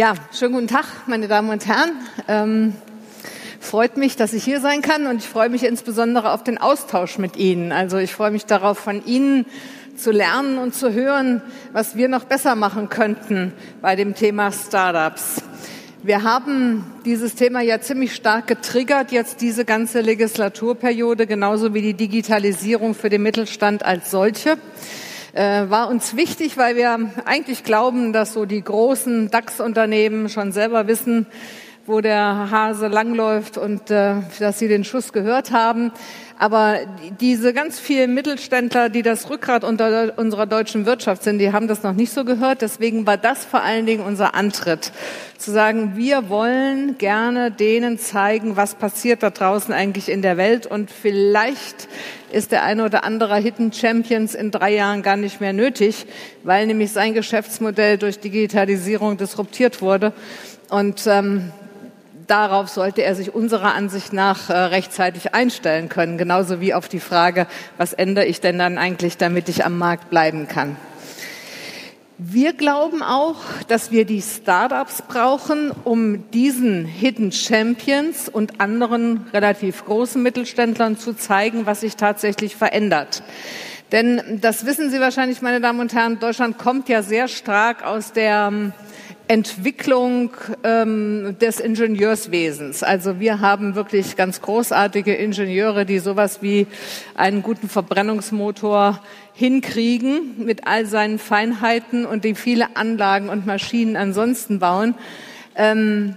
Ja, schönen guten Tag, meine Damen und Herren. Ähm, freut mich, dass ich hier sein kann und ich freue mich insbesondere auf den Austausch mit Ihnen. Also ich freue mich darauf, von Ihnen zu lernen und zu hören, was wir noch besser machen könnten bei dem Thema Startups. Wir haben dieses Thema ja ziemlich stark getriggert, jetzt diese ganze Legislaturperiode, genauso wie die Digitalisierung für den Mittelstand als solche. Äh, war uns wichtig, weil wir eigentlich glauben, dass so die großen DAX-Unternehmen schon selber wissen, wo der Hase langläuft und äh, dass sie den Schuss gehört haben. Aber diese ganz vielen Mittelständler, die das Rückgrat unserer deutschen Wirtschaft sind, die haben das noch nicht so gehört. Deswegen war das vor allen Dingen unser Antritt, zu sagen, wir wollen gerne denen zeigen, was passiert da draußen eigentlich in der Welt. Und vielleicht ist der eine oder andere Hidden Champions in drei Jahren gar nicht mehr nötig, weil nämlich sein Geschäftsmodell durch Digitalisierung disruptiert wurde. Und ähm, darauf sollte er sich unserer Ansicht nach äh, rechtzeitig einstellen können, genauso wie auf die Frage, was ändere ich denn dann eigentlich, damit ich am Markt bleiben kann. Wir glauben auch, dass wir die Startups brauchen, um diesen Hidden Champions und anderen relativ großen Mittelständlern zu zeigen, was sich tatsächlich verändert. Denn das wissen Sie wahrscheinlich, meine Damen und Herren, Deutschland kommt ja sehr stark aus der ähm, Entwicklung ähm, des Ingenieurswesens. Also wir haben wirklich ganz großartige Ingenieure, die sowas wie einen guten Verbrennungsmotor hinkriegen mit all seinen Feinheiten und die viele Anlagen und Maschinen ansonsten bauen. Ähm,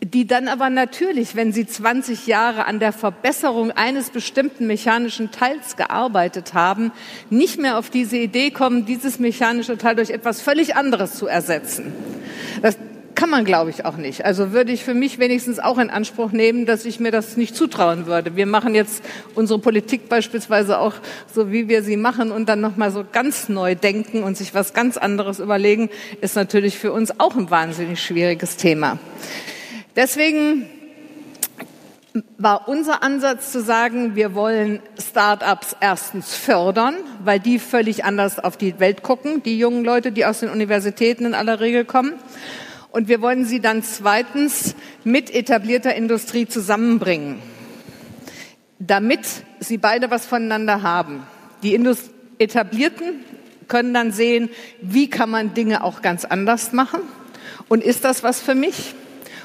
die dann aber natürlich, wenn sie 20 Jahre an der Verbesserung eines bestimmten mechanischen Teils gearbeitet haben, nicht mehr auf diese Idee kommen, dieses mechanische Teil durch etwas völlig anderes zu ersetzen. Das kann man, glaube ich, auch nicht. Also würde ich für mich wenigstens auch in Anspruch nehmen, dass ich mir das nicht zutrauen würde. Wir machen jetzt unsere Politik beispielsweise auch so, wie wir sie machen und dann nochmal so ganz neu denken und sich was ganz anderes überlegen, ist natürlich für uns auch ein wahnsinnig schwieriges Thema. Deswegen war unser Ansatz zu sagen, wir wollen Start-ups erstens fördern, weil die völlig anders auf die Welt gucken, die jungen Leute, die aus den Universitäten in aller Regel kommen. Und wir wollen sie dann zweitens mit etablierter Industrie zusammenbringen, damit sie beide was voneinander haben. Die Indust Etablierten können dann sehen, wie kann man Dinge auch ganz anders machen und ist das was für mich?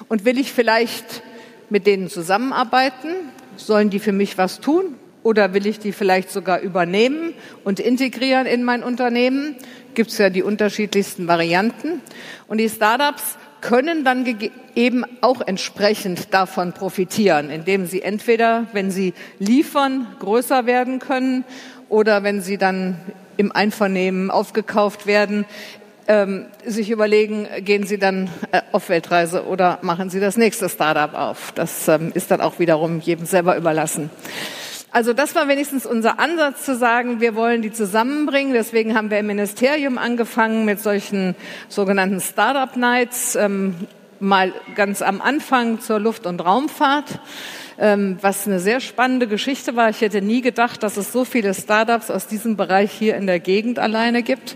Und will ich vielleicht mit denen zusammenarbeiten? Sollen die für mich was tun? Oder will ich die vielleicht sogar übernehmen und integrieren in mein Unternehmen? Gibt es ja die unterschiedlichsten Varianten. Und die Startups können dann eben auch entsprechend davon profitieren, indem sie entweder, wenn sie liefern, größer werden können oder wenn sie dann im Einvernehmen aufgekauft werden, ähm, sich überlegen, gehen Sie dann äh, auf Weltreise oder machen Sie das nächste Startup auf. Das ähm, ist dann auch wiederum jedem selber überlassen. Also das war wenigstens unser Ansatz zu sagen, wir wollen die zusammenbringen. Deswegen haben wir im Ministerium angefangen mit solchen sogenannten Startup Nights, ähm, mal ganz am Anfang zur Luft- und Raumfahrt ähm, was eine sehr spannende Geschichte war. Ich hätte nie gedacht, dass es so viele Startups aus diesem Bereich hier in der Gegend alleine gibt.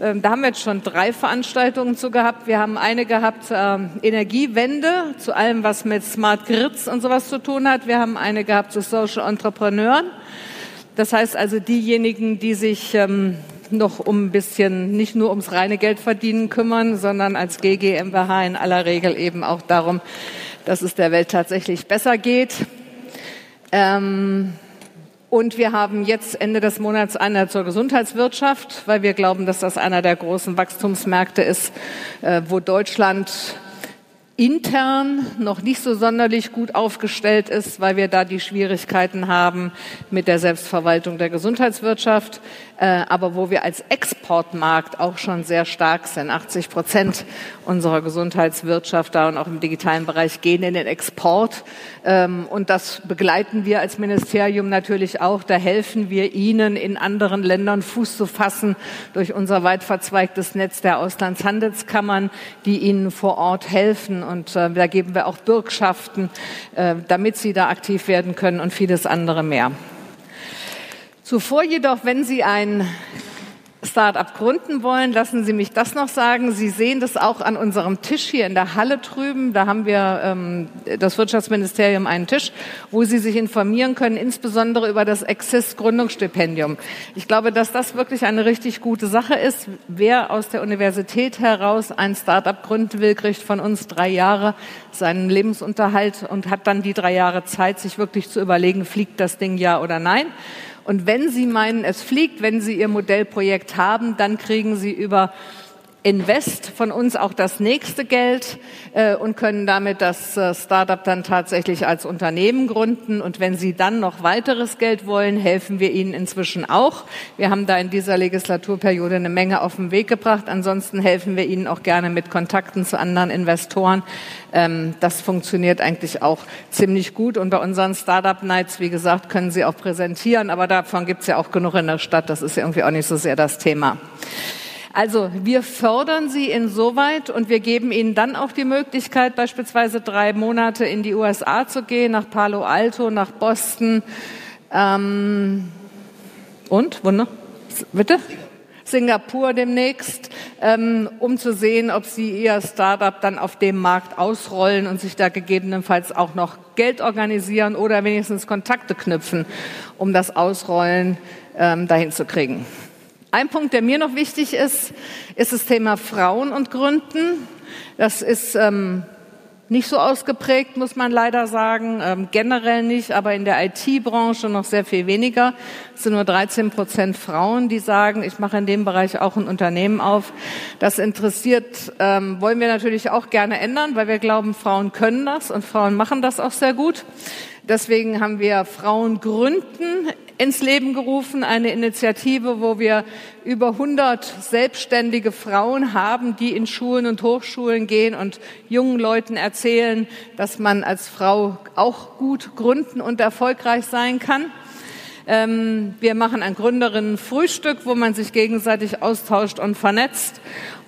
Ähm, da haben wir jetzt schon drei Veranstaltungen zu gehabt. Wir haben eine gehabt, äh, Energiewende, zu allem, was mit Smart Grids und sowas zu tun hat. Wir haben eine gehabt zu Social Entrepreneuren. Das heißt also diejenigen, die sich ähm, noch um ein bisschen, nicht nur ums reine Geld verdienen kümmern, sondern als GGMBH in aller Regel eben auch darum, dass es der Welt tatsächlich besser geht. Ähm, und wir haben jetzt Ende des Monats eine zur Gesundheitswirtschaft, weil wir glauben, dass das einer der großen Wachstumsmärkte ist, äh, wo Deutschland intern noch nicht so sonderlich gut aufgestellt ist, weil wir da die Schwierigkeiten haben mit der Selbstverwaltung der Gesundheitswirtschaft, äh, aber wo wir als Exportmarkt auch schon sehr stark sind. 80 Prozent unserer Gesundheitswirtschaft da und auch im digitalen Bereich gehen in den Export. Ähm, und das begleiten wir als Ministerium natürlich auch. Da helfen wir Ihnen in anderen Ländern Fuß zu fassen durch unser weit verzweigtes Netz der Auslandshandelskammern, die Ihnen vor Ort helfen und äh, da geben wir auch Bürgschaften, äh, damit sie da aktiv werden können und vieles andere mehr. Zuvor jedoch, wenn Sie ein Start-up gründen wollen, lassen Sie mich das noch sagen. Sie sehen das auch an unserem Tisch hier in der Halle drüben. Da haben wir ähm, das Wirtschaftsministerium einen Tisch, wo Sie sich informieren können, insbesondere über das Exist Gründungsstipendium. Ich glaube, dass das wirklich eine richtig gute Sache ist. Wer aus der Universität heraus ein Start-up gründen will, kriegt von uns drei Jahre seinen Lebensunterhalt und hat dann die drei Jahre Zeit, sich wirklich zu überlegen, fliegt das Ding ja oder nein. Und wenn Sie meinen, es fliegt, wenn Sie Ihr Modellprojekt haben, dann kriegen Sie über Invest von uns auch das nächste Geld äh, und können damit das äh, Startup dann tatsächlich als Unternehmen gründen. Und wenn Sie dann noch weiteres Geld wollen, helfen wir Ihnen inzwischen auch. Wir haben da in dieser Legislaturperiode eine Menge auf den Weg gebracht. Ansonsten helfen wir Ihnen auch gerne mit Kontakten zu anderen Investoren. Ähm, das funktioniert eigentlich auch ziemlich gut. Und bei unseren Startup Nights, wie gesagt, können Sie auch präsentieren. Aber davon gibt es ja auch genug in der Stadt. Das ist irgendwie auch nicht so sehr das Thema. Also wir fördern sie insoweit und wir geben ihnen dann auch die Möglichkeit, beispielsweise drei Monate in die USA zu gehen, nach Palo Alto, nach Boston. Ähm, und? Wunder? Bitte? Singapur demnächst, ähm, um zu sehen, ob sie ihr Startup dann auf dem Markt ausrollen und sich da gegebenenfalls auch noch Geld organisieren oder wenigstens Kontakte knüpfen, um das Ausrollen ähm, dahin zu kriegen. Ein Punkt, der mir noch wichtig ist, ist das Thema Frauen und Gründen. Das ist ähm, nicht so ausgeprägt, muss man leider sagen. Ähm, generell nicht, aber in der IT-Branche noch sehr viel weniger. Es sind nur 13 Prozent Frauen, die sagen, ich mache in dem Bereich auch ein Unternehmen auf. Das interessiert, ähm, wollen wir natürlich auch gerne ändern, weil wir glauben, Frauen können das und Frauen machen das auch sehr gut. Deswegen haben wir Frauen gründen ins Leben gerufen, eine Initiative, wo wir über 100 selbstständige Frauen haben, die in Schulen und Hochschulen gehen und jungen Leuten erzählen, dass man als Frau auch gut gründen und erfolgreich sein kann. Ähm, wir machen ein Gründerinnen-Frühstück, wo man sich gegenseitig austauscht und vernetzt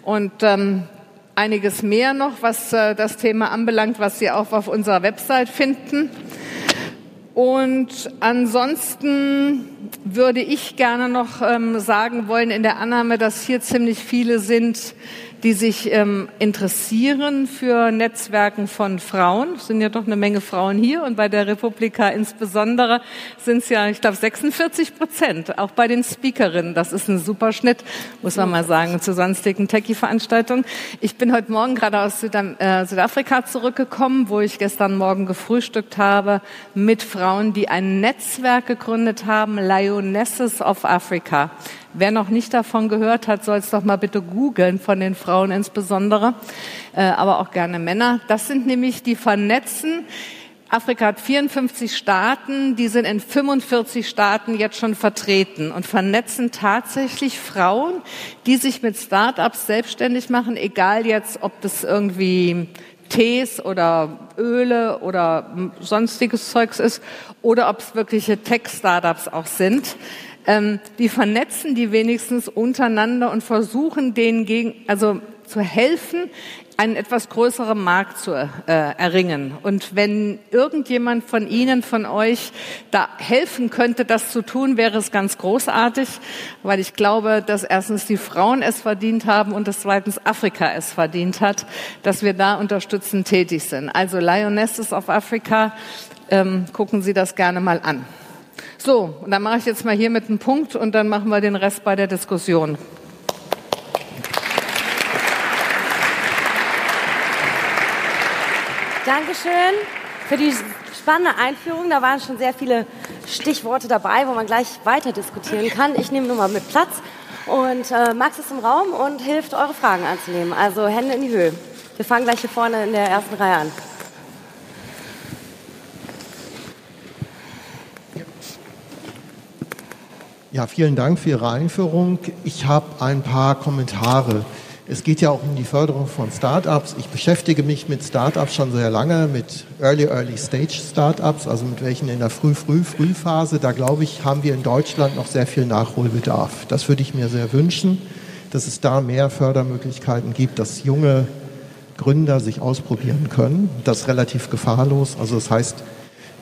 und ähm, einiges mehr noch, was äh, das Thema anbelangt, was Sie auch auf unserer Website finden. Und ansonsten würde ich gerne noch ähm, sagen wollen, in der Annahme, dass hier ziemlich viele sind, die sich ähm, interessieren für Netzwerken von Frauen. Es sind ja doch eine Menge Frauen hier und bei der Republika insbesondere sind es ja, ich glaube, 46 Prozent, auch bei den Speakerinnen. Das ist ein super Schnitt, muss man mal sagen, zu sonstigen Techie-Veranstaltungen. Ich bin heute Morgen gerade aus Südam äh, Südafrika zurückgekommen, wo ich gestern Morgen gefrühstückt habe mit Frauen, die ein Netzwerk gegründet haben, Lionesses of Africa. Wer noch nicht davon gehört hat, soll es doch mal bitte googeln, von den Frauen insbesondere, äh, aber auch gerne Männer. Das sind nämlich die vernetzen. Afrika hat 54 Staaten, die sind in 45 Staaten jetzt schon vertreten und vernetzen tatsächlich Frauen, die sich mit Start-ups selbstständig machen, egal jetzt, ob das irgendwie Tees oder Öle oder sonstiges Zeugs ist oder ob es wirkliche Tech-Startups auch sind ähm, die vernetzen die wenigstens untereinander und versuchen denen gegen, also zu helfen, einen etwas größeren Markt zu äh, erringen. Und wenn irgendjemand von Ihnen, von euch da helfen könnte, das zu tun, wäre es ganz großartig, weil ich glaube, dass erstens die Frauen es verdient haben und dass zweitens Afrika es verdient hat, dass wir da unterstützend tätig sind. Also Lionesses of Africa, ähm, gucken Sie das gerne mal an. So, und dann mache ich jetzt mal hier mit einem Punkt und dann machen wir den Rest bei der Diskussion. Dankeschön für die spannende Einführung. Da waren schon sehr viele Stichworte dabei, wo man gleich weiter diskutieren kann. Ich nehme nur mal mit Platz. Und äh, Max ist im Raum und hilft, eure Fragen anzunehmen. Also Hände in die Höhe. Wir fangen gleich hier vorne in der ersten Reihe an. Ja, vielen Dank für Ihre Einführung. Ich habe ein paar Kommentare. Es geht ja auch um die Förderung von Startups. Ich beschäftige mich mit Startups schon sehr lange, mit Early, Early Stage Startups, also mit welchen in der Früh, Früh, Frühphase. Da glaube ich, haben wir in Deutschland noch sehr viel Nachholbedarf. Das würde ich mir sehr wünschen, dass es da mehr Fördermöglichkeiten gibt, dass junge Gründer sich ausprobieren können. Das relativ gefahrlos. Also das heißt,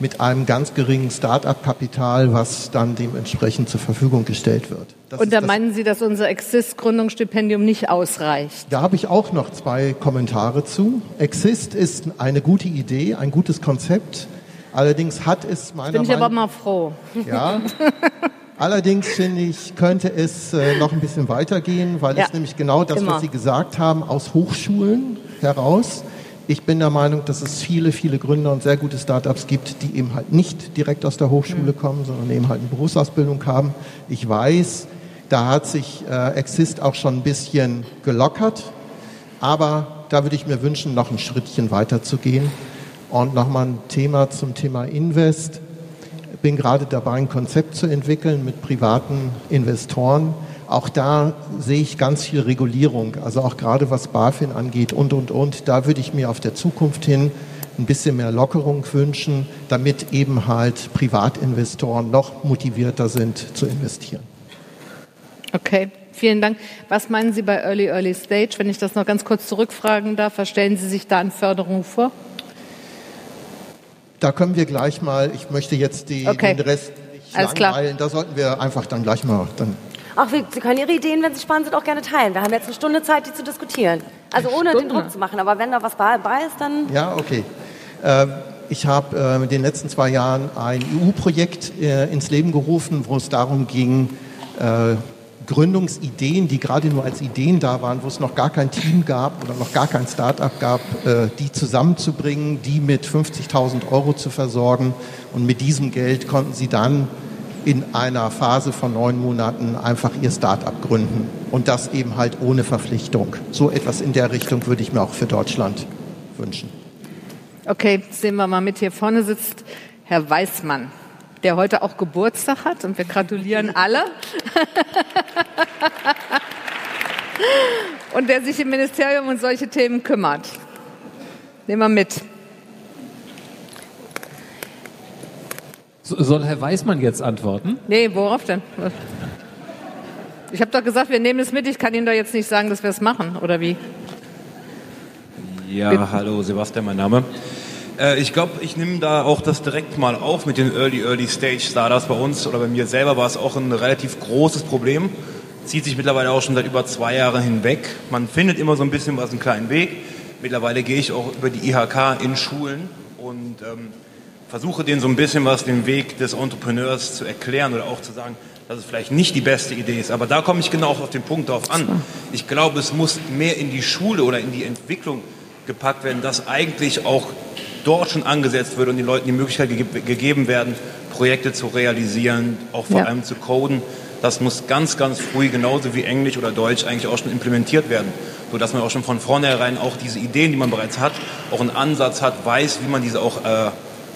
mit einem ganz geringen Start-up-Kapital, was dann dementsprechend zur Verfügung gestellt wird. Das Und da meinen Sie, dass unser Exist-Gründungsstipendium nicht ausreicht? Da habe ich auch noch zwei Kommentare zu. Exist ist eine gute Idee, ein gutes Konzept. Allerdings hat es meiner Bin ich Meinung aber mal froh. Ja. Allerdings finde ich, könnte es äh, noch ein bisschen weitergehen, weil ja. es nämlich genau das, Immer. was Sie gesagt haben, aus Hochschulen heraus ich bin der Meinung, dass es viele, viele Gründer und sehr gute Startups gibt, die eben halt nicht direkt aus der Hochschule mhm. kommen, sondern eben halt eine Berufsausbildung haben. Ich weiß, da hat sich äh, Exist auch schon ein bisschen gelockert, aber da würde ich mir wünschen, noch ein Schrittchen weiter zu gehen. Und nochmal ein Thema zum Thema Invest. Ich bin gerade dabei, ein Konzept zu entwickeln mit privaten Investoren auch da sehe ich ganz viel Regulierung, also auch gerade was BaFin angeht und, und, und. Da würde ich mir auf der Zukunft hin ein bisschen mehr Lockerung wünschen, damit eben halt Privatinvestoren noch motivierter sind zu investieren. Okay, vielen Dank. Was meinen Sie bei Early Early Stage? Wenn ich das noch ganz kurz zurückfragen darf, was stellen Sie sich da an Förderung vor? Da können wir gleich mal, ich möchte jetzt die, okay. den Rest nicht Alles langweilen, klar. da sollten wir einfach dann gleich mal dann Ach, Sie können Ihre Ideen, wenn sie spannend sind, auch gerne teilen. Wir haben jetzt eine Stunde Zeit, die zu diskutieren. Also ohne Stunde. den Druck zu machen. Aber wenn da was bei ist, dann... Ja, okay. Ähm, ich habe äh, in den letzten zwei Jahren ein EU-Projekt äh, ins Leben gerufen, wo es darum ging, äh, Gründungsideen, die gerade nur als Ideen da waren, wo es noch gar kein Team gab oder noch gar kein Start-up gab, die zusammenzubringen, die mit 50.000 Euro zu versorgen. Und mit diesem Geld konnten sie dann in einer Phase von neun Monaten einfach ihr Start-up gründen. Und das eben halt ohne Verpflichtung. So etwas in der Richtung würde ich mir auch für Deutschland wünschen. Okay, sehen wir mal mit. Hier vorne sitzt Herr Weißmann, der heute auch Geburtstag hat und wir gratulieren alle. und der sich im Ministerium um solche Themen kümmert. Nehmen wir mit. Soll Herr Weißmann jetzt antworten? Nee, worauf denn? Ich habe doch gesagt, wir nehmen es mit. Ich kann Ihnen doch jetzt nicht sagen, dass wir es machen, oder wie? Ja, Bitte. hallo, Sebastian, mein Name. Äh, ich glaube, ich nehme da auch das direkt mal auf mit den Early, Early Stage Startups bei uns oder bei mir selber war es auch ein relativ großes Problem. Zieht sich mittlerweile auch schon seit über zwei Jahren hinweg. Man findet immer so ein bisschen was, einen kleinen Weg. Mittlerweile gehe ich auch über die IHK in Schulen und ähm, versuche denen so ein bisschen was den Weg des Entrepreneurs zu erklären oder auch zu sagen, dass es vielleicht nicht die beste Idee ist. Aber da komme ich genau auf den Punkt darauf an. Ich glaube, es muss mehr in die Schule oder in die Entwicklung gepackt werden, dass eigentlich auch dort schon angesetzt wird und den Leuten die Möglichkeit ge gegeben werden, Projekte zu realisieren, auch vor ja. allem zu coden. Das muss ganz, ganz früh, genauso wie Englisch oder Deutsch, eigentlich auch schon implementiert werden, sodass man auch schon von vornherein auch diese Ideen, die man bereits hat, auch einen Ansatz hat, weiß, wie man diese auch äh,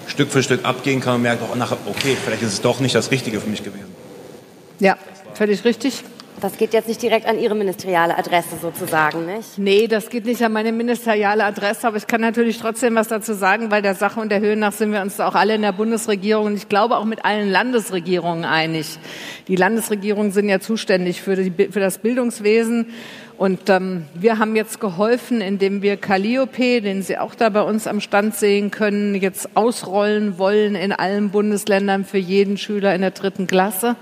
Stück für Stück abgehen kann und merkt auch nachher, okay, vielleicht ist es doch nicht das Richtige für mich gewesen. Ja, völlig richtig. Das geht jetzt nicht direkt an Ihre ministeriale Adresse sozusagen, nicht? Nee, das geht nicht an meine ministeriale Adresse, aber ich kann natürlich trotzdem was dazu sagen, weil der Sache und der Höhe nach sind wir uns auch alle in der Bundesregierung und ich glaube auch mit allen Landesregierungen einig. Die Landesregierungen sind ja zuständig für, die, für das Bildungswesen und ähm, wir haben jetzt geholfen, indem wir Calliope, den Sie auch da bei uns am Stand sehen können, jetzt ausrollen wollen in allen Bundesländern für jeden Schüler in der dritten Klasse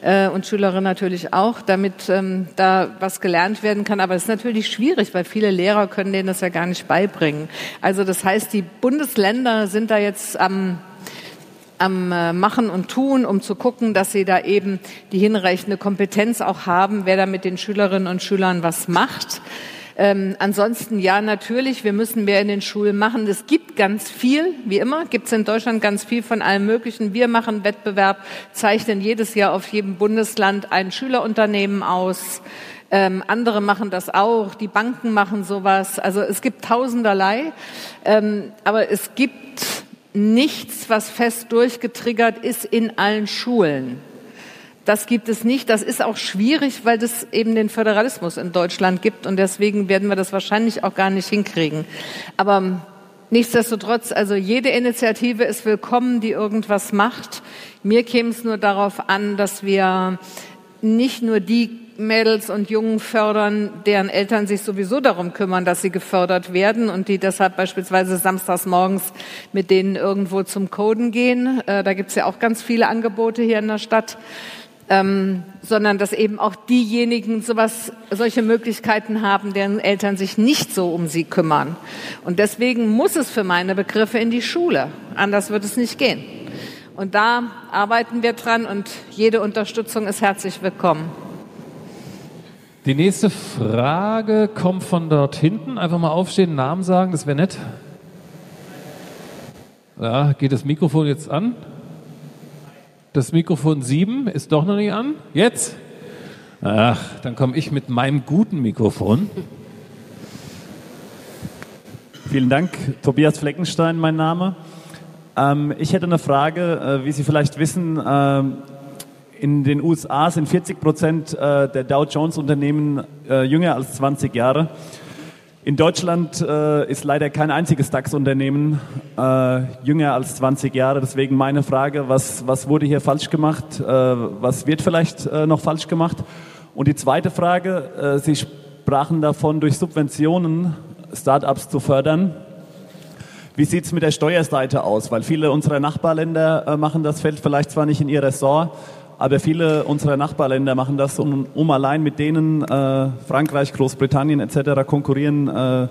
äh, und Schülerin natürlich auch, damit ähm, da was gelernt werden kann. Aber es ist natürlich schwierig, weil viele Lehrer können denen das ja gar nicht beibringen. Also das heißt, die Bundesländer sind da jetzt am am äh, Machen und Tun, um zu gucken, dass sie da eben die hinreichende Kompetenz auch haben, wer da mit den Schülerinnen und Schülern was macht. Ähm, ansonsten ja, natürlich, wir müssen mehr in den Schulen machen. Es gibt ganz viel, wie immer, gibt es in Deutschland ganz viel von allem Möglichen. Wir machen Wettbewerb, zeichnen jedes Jahr auf jedem Bundesland ein Schülerunternehmen aus. Ähm, andere machen das auch, die Banken machen sowas. Also es gibt tausenderlei. Ähm, aber es gibt nichts, was fest durchgetriggert ist in allen Schulen. Das gibt es nicht. Das ist auch schwierig, weil es eben den Föderalismus in Deutschland gibt und deswegen werden wir das wahrscheinlich auch gar nicht hinkriegen. Aber nichtsdestotrotz, also jede Initiative ist willkommen, die irgendwas macht. Mir käme es nur darauf an, dass wir nicht nur die Mädels und Jungen fördern, deren Eltern sich sowieso darum kümmern, dass sie gefördert werden und die deshalb beispielsweise samstags morgens mit denen irgendwo zum Coden gehen. Äh, da gibt's ja auch ganz viele Angebote hier in der Stadt. Ähm, sondern dass eben auch diejenigen sowas, solche Möglichkeiten haben, deren Eltern sich nicht so um sie kümmern. Und deswegen muss es für meine Begriffe in die Schule. Anders wird es nicht gehen. Und da arbeiten wir dran und jede Unterstützung ist herzlich willkommen. Die nächste Frage kommt von dort hinten. Einfach mal aufstehen, Namen sagen, das wäre nett. Ja, geht das Mikrofon jetzt an? Das Mikrofon 7 ist doch noch nicht an. Jetzt? Ach, dann komme ich mit meinem guten Mikrofon. Vielen Dank. Tobias Fleckenstein, mein Name. Ähm, ich hätte eine Frage. Äh, wie Sie vielleicht wissen, äh, in den USA sind 40 Prozent äh, der Dow Jones Unternehmen äh, jünger als 20 Jahre. In Deutschland äh, ist leider kein einziges DAX-Unternehmen jünger als 20 Jahre. Deswegen meine Frage, was, was wurde hier falsch gemacht? Was wird vielleicht noch falsch gemacht? Und die zweite Frage, Sie sprachen davon, durch Subventionen Startups zu fördern. Wie sieht es mit der Steuerseite aus? Weil viele unserer Nachbarländer machen das, fällt vielleicht zwar nicht in ihr Ressort, aber viele unserer Nachbarländer machen das, um, um allein mit denen äh, Frankreich, Großbritannien etc. konkurrieren äh,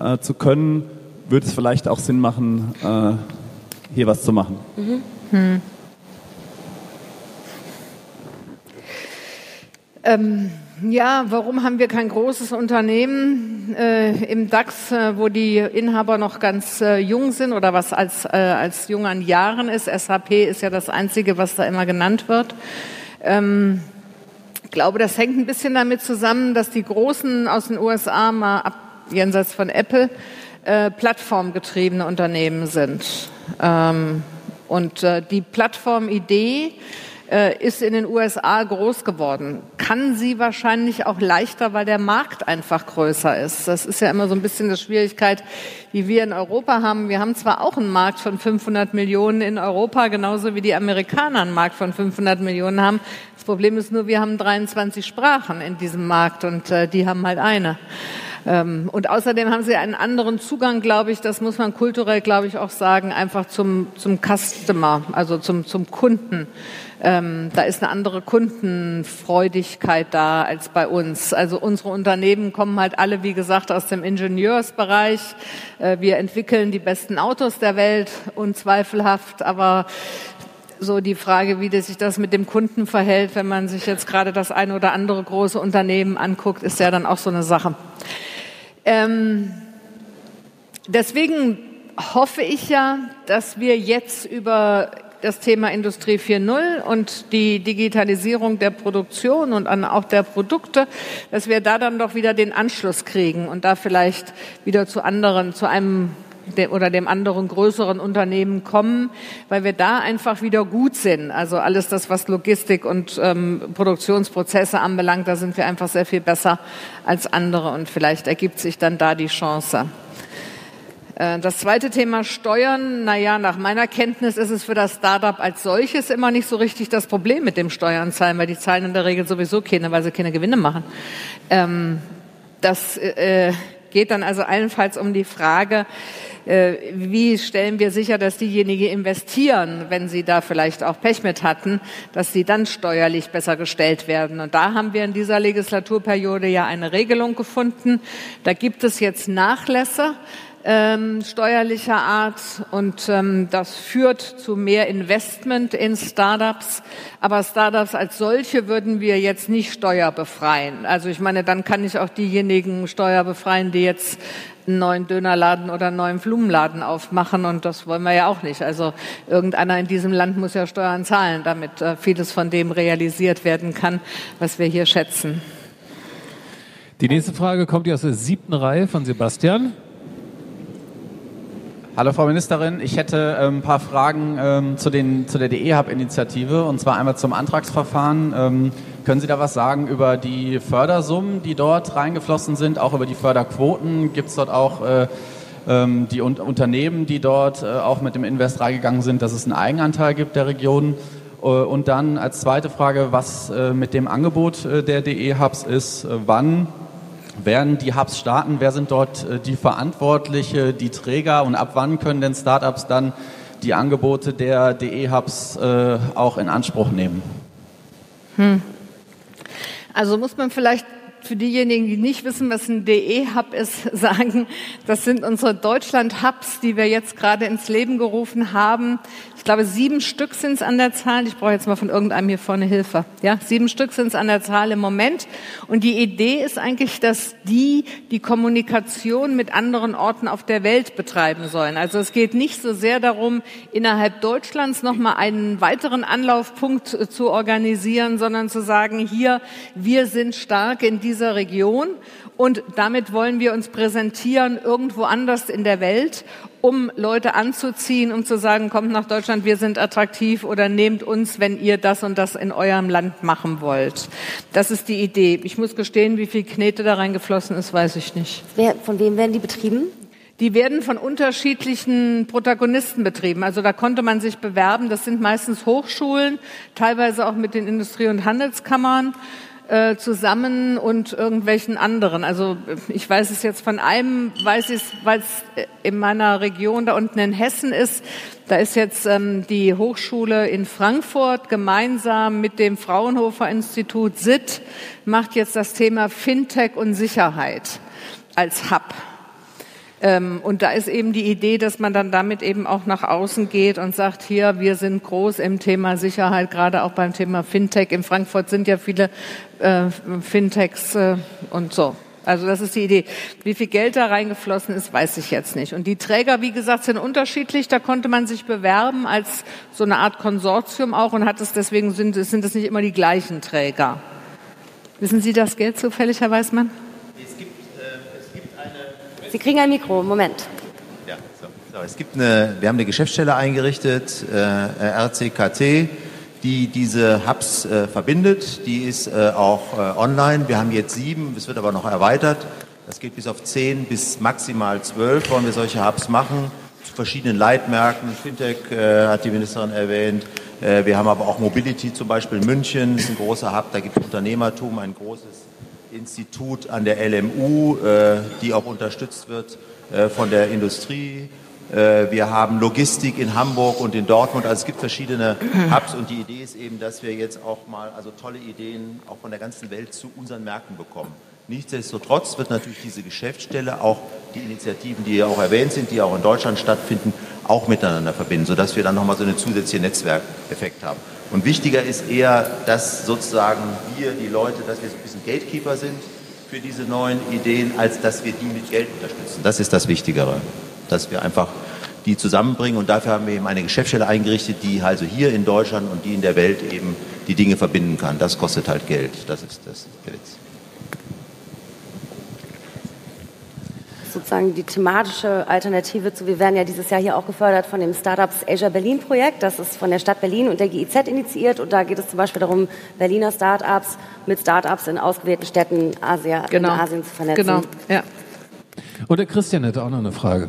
äh, zu können, würde es vielleicht auch Sinn machen, äh, hier was zu machen. Mhm. Hm. Ähm, ja, warum haben wir kein großes Unternehmen äh, im DAX, äh, wo die Inhaber noch ganz äh, jung sind oder was als, äh, als jung an Jahren ist? SAP ist ja das Einzige, was da immer genannt wird. Ähm, ich glaube, das hängt ein bisschen damit zusammen, dass die Großen aus den USA mal ab, jenseits von Apple äh, plattformgetriebene Unternehmen sind. Ähm, und äh, die Plattformidee äh, ist in den USA groß geworden. Kann sie wahrscheinlich auch leichter, weil der Markt einfach größer ist. Das ist ja immer so ein bisschen die Schwierigkeit, die wir in Europa haben. Wir haben zwar auch einen Markt von 500 Millionen in Europa, genauso wie die Amerikaner einen Markt von 500 Millionen haben. Das Problem ist nur, wir haben 23 Sprachen in diesem Markt und äh, die haben halt eine. Ähm, und außerdem haben sie einen anderen Zugang, glaube ich, das muss man kulturell, glaube ich, auch sagen, einfach zum, zum Customer, also zum, zum Kunden. Ähm, da ist eine andere Kundenfreudigkeit da als bei uns. Also unsere Unternehmen kommen halt alle, wie gesagt, aus dem Ingenieursbereich. Äh, wir entwickeln die besten Autos der Welt, unzweifelhaft, aber so die Frage, wie sich das mit dem Kunden verhält, wenn man sich jetzt gerade das eine oder andere große Unternehmen anguckt, ist ja dann auch so eine Sache. Ähm, deswegen hoffe ich ja, dass wir jetzt über das Thema Industrie 4.0 und die Digitalisierung der Produktion und auch der Produkte, dass wir da dann doch wieder den Anschluss kriegen und da vielleicht wieder zu anderen, zu einem oder dem anderen größeren Unternehmen kommen, weil wir da einfach wieder gut sind. Also alles das, was Logistik und ähm, Produktionsprozesse anbelangt, da sind wir einfach sehr viel besser als andere und vielleicht ergibt sich dann da die Chance. Äh, das zweite Thema Steuern, naja, nach meiner Kenntnis ist es für das Startup als solches immer nicht so richtig das Problem mit dem Steuern zahlen, weil die zahlen in der Regel sowieso keine, weil sie keine Gewinne machen. Ähm, das äh, geht dann also allenfalls um die Frage, äh, wie stellen wir sicher, dass diejenigen investieren, wenn sie da vielleicht auch Pech mit hatten, dass sie dann steuerlich besser gestellt werden. Und da haben wir in dieser Legislaturperiode ja eine Regelung gefunden. Da gibt es jetzt Nachlässe ähm, steuerlicher Art und ähm, das führt zu mehr Investment in Startups. Aber Startups als solche würden wir jetzt nicht steuerbefreien. Also ich meine, dann kann ich auch diejenigen steuerbefreien, die jetzt einen neuen Dönerladen oder einen neuen Blumenladen aufmachen und das wollen wir ja auch nicht. Also irgendeiner in diesem Land muss ja Steuern zahlen, damit äh, vieles von dem realisiert werden kann, was wir hier schätzen. Die nächste Frage kommt hier aus der siebten Reihe von Sebastian. Hallo Frau Ministerin, ich hätte ähm, ein paar Fragen ähm, zu, den, zu der DE-Hub-Initiative und zwar einmal zum Antragsverfahren. Ähm, können Sie da was sagen über die Fördersummen, die dort reingeflossen sind, auch über die Förderquoten? Gibt es dort auch äh, ähm, die Un Unternehmen, die dort äh, auch mit dem Invest reingegangen sind, dass es einen Eigenanteil gibt der Regionen? Und dann als zweite Frage, was mit dem Angebot der DE-Hubs ist, wann werden die Hubs starten, wer sind dort die Verantwortliche, die Träger und ab wann können denn Startups dann die Angebote der DE-Hubs auch in Anspruch nehmen? Hm. Also muss man vielleicht für diejenigen, die nicht wissen, was ein DE-Hub ist, sagen, das sind unsere Deutschland-Hubs, die wir jetzt gerade ins Leben gerufen haben. Ich glaube, sieben Stück sind es an der Zahl. Ich brauche jetzt mal von irgendeinem hier vorne Hilfe. Ja, sieben Stück sind es an der Zahl im Moment. Und die Idee ist eigentlich, dass die die Kommunikation mit anderen Orten auf der Welt betreiben sollen. Also es geht nicht so sehr darum, innerhalb Deutschlands nochmal einen weiteren Anlaufpunkt zu organisieren, sondern zu sagen, hier, wir sind stark in dieser Region und damit wollen wir uns präsentieren irgendwo anders in der Welt um Leute anzuziehen, um zu sagen, kommt nach Deutschland, wir sind attraktiv oder nehmt uns, wenn ihr das und das in eurem Land machen wollt. Das ist die Idee. Ich muss gestehen, wie viel Knete da reingeflossen ist, weiß ich nicht. Wer, von wem werden die betrieben? Die werden von unterschiedlichen Protagonisten betrieben. Also da konnte man sich bewerben. Das sind meistens Hochschulen, teilweise auch mit den Industrie- und Handelskammern äh, zusammen und irgendwelchen anderen. Also ich weiß es jetzt von einem, weiß ich es, weil es in meiner Region da unten in Hessen ist. Da ist jetzt ähm, die Hochschule in Frankfurt gemeinsam mit dem Fraunhofer Institut SIT macht jetzt das Thema Fintech und Sicherheit als Hub. Ähm, und da ist eben die Idee, dass man dann damit eben auch nach außen geht und sagt, hier, wir sind groß im Thema Sicherheit, gerade auch beim Thema Fintech. In Frankfurt sind ja viele äh, Fintechs äh, und so. Also das ist die Idee. Wie viel Geld da reingeflossen ist, weiß ich jetzt nicht. Und die Träger, wie gesagt, sind unterschiedlich. Da konnte man sich bewerben als so eine Art Konsortium auch und hat es deswegen sind, sind es nicht immer die gleichen Träger. Wissen Sie das Geld zufällig, Herr Weißmann? Sie kriegen ein Mikro, Moment. Ja, so, so. Es gibt eine, wir haben eine Geschäftsstelle eingerichtet, äh, RCKT, die diese Hubs äh, verbindet. Die ist äh, auch äh, online. Wir haben jetzt sieben, es wird aber noch erweitert. Das geht bis auf zehn, bis maximal zwölf wollen wir solche Hubs machen zu verschiedenen Leitmärkten. Fintech äh, hat die Ministerin erwähnt. Äh, wir haben aber auch Mobility zum Beispiel in München, ist ein großer Hub. Da gibt es Unternehmertum, ein großes Institut an der LMU, äh, die auch unterstützt wird äh, von der Industrie. Äh, wir haben Logistik in Hamburg und in Dortmund. Also es gibt verschiedene Hubs und die Idee ist eben, dass wir jetzt auch mal also tolle Ideen auch von der ganzen Welt zu unseren Märkten bekommen. Nichtsdestotrotz wird natürlich diese Geschäftsstelle auch die Initiativen, die ja auch erwähnt sind, die auch in Deutschland stattfinden, auch miteinander verbinden, sodass wir dann nochmal so einen zusätzlichen Netzwerkeffekt haben. Und wichtiger ist eher, dass sozusagen wir, die Leute, dass wir ein bisschen Gatekeeper sind für diese neuen Ideen, als dass wir die mit Geld unterstützen. Das ist das Wichtigere, dass wir einfach die zusammenbringen. Und dafür haben wir eben eine Geschäftsstelle eingerichtet, die also hier in Deutschland und die in der Welt eben die Dinge verbinden kann. Das kostet halt Geld. Das ist das Witz. Sozusagen die thematische Alternative zu, wir werden ja dieses Jahr hier auch gefördert von dem Startups Asia Berlin Projekt. Das ist von der Stadt Berlin und der GIZ initiiert und da geht es zum Beispiel darum, Berliner Startups mit Startups in ausgewählten Städten Asia, genau. in Asien zu vernetzen. Genau, ja. Und der Christian hätte auch noch eine Frage.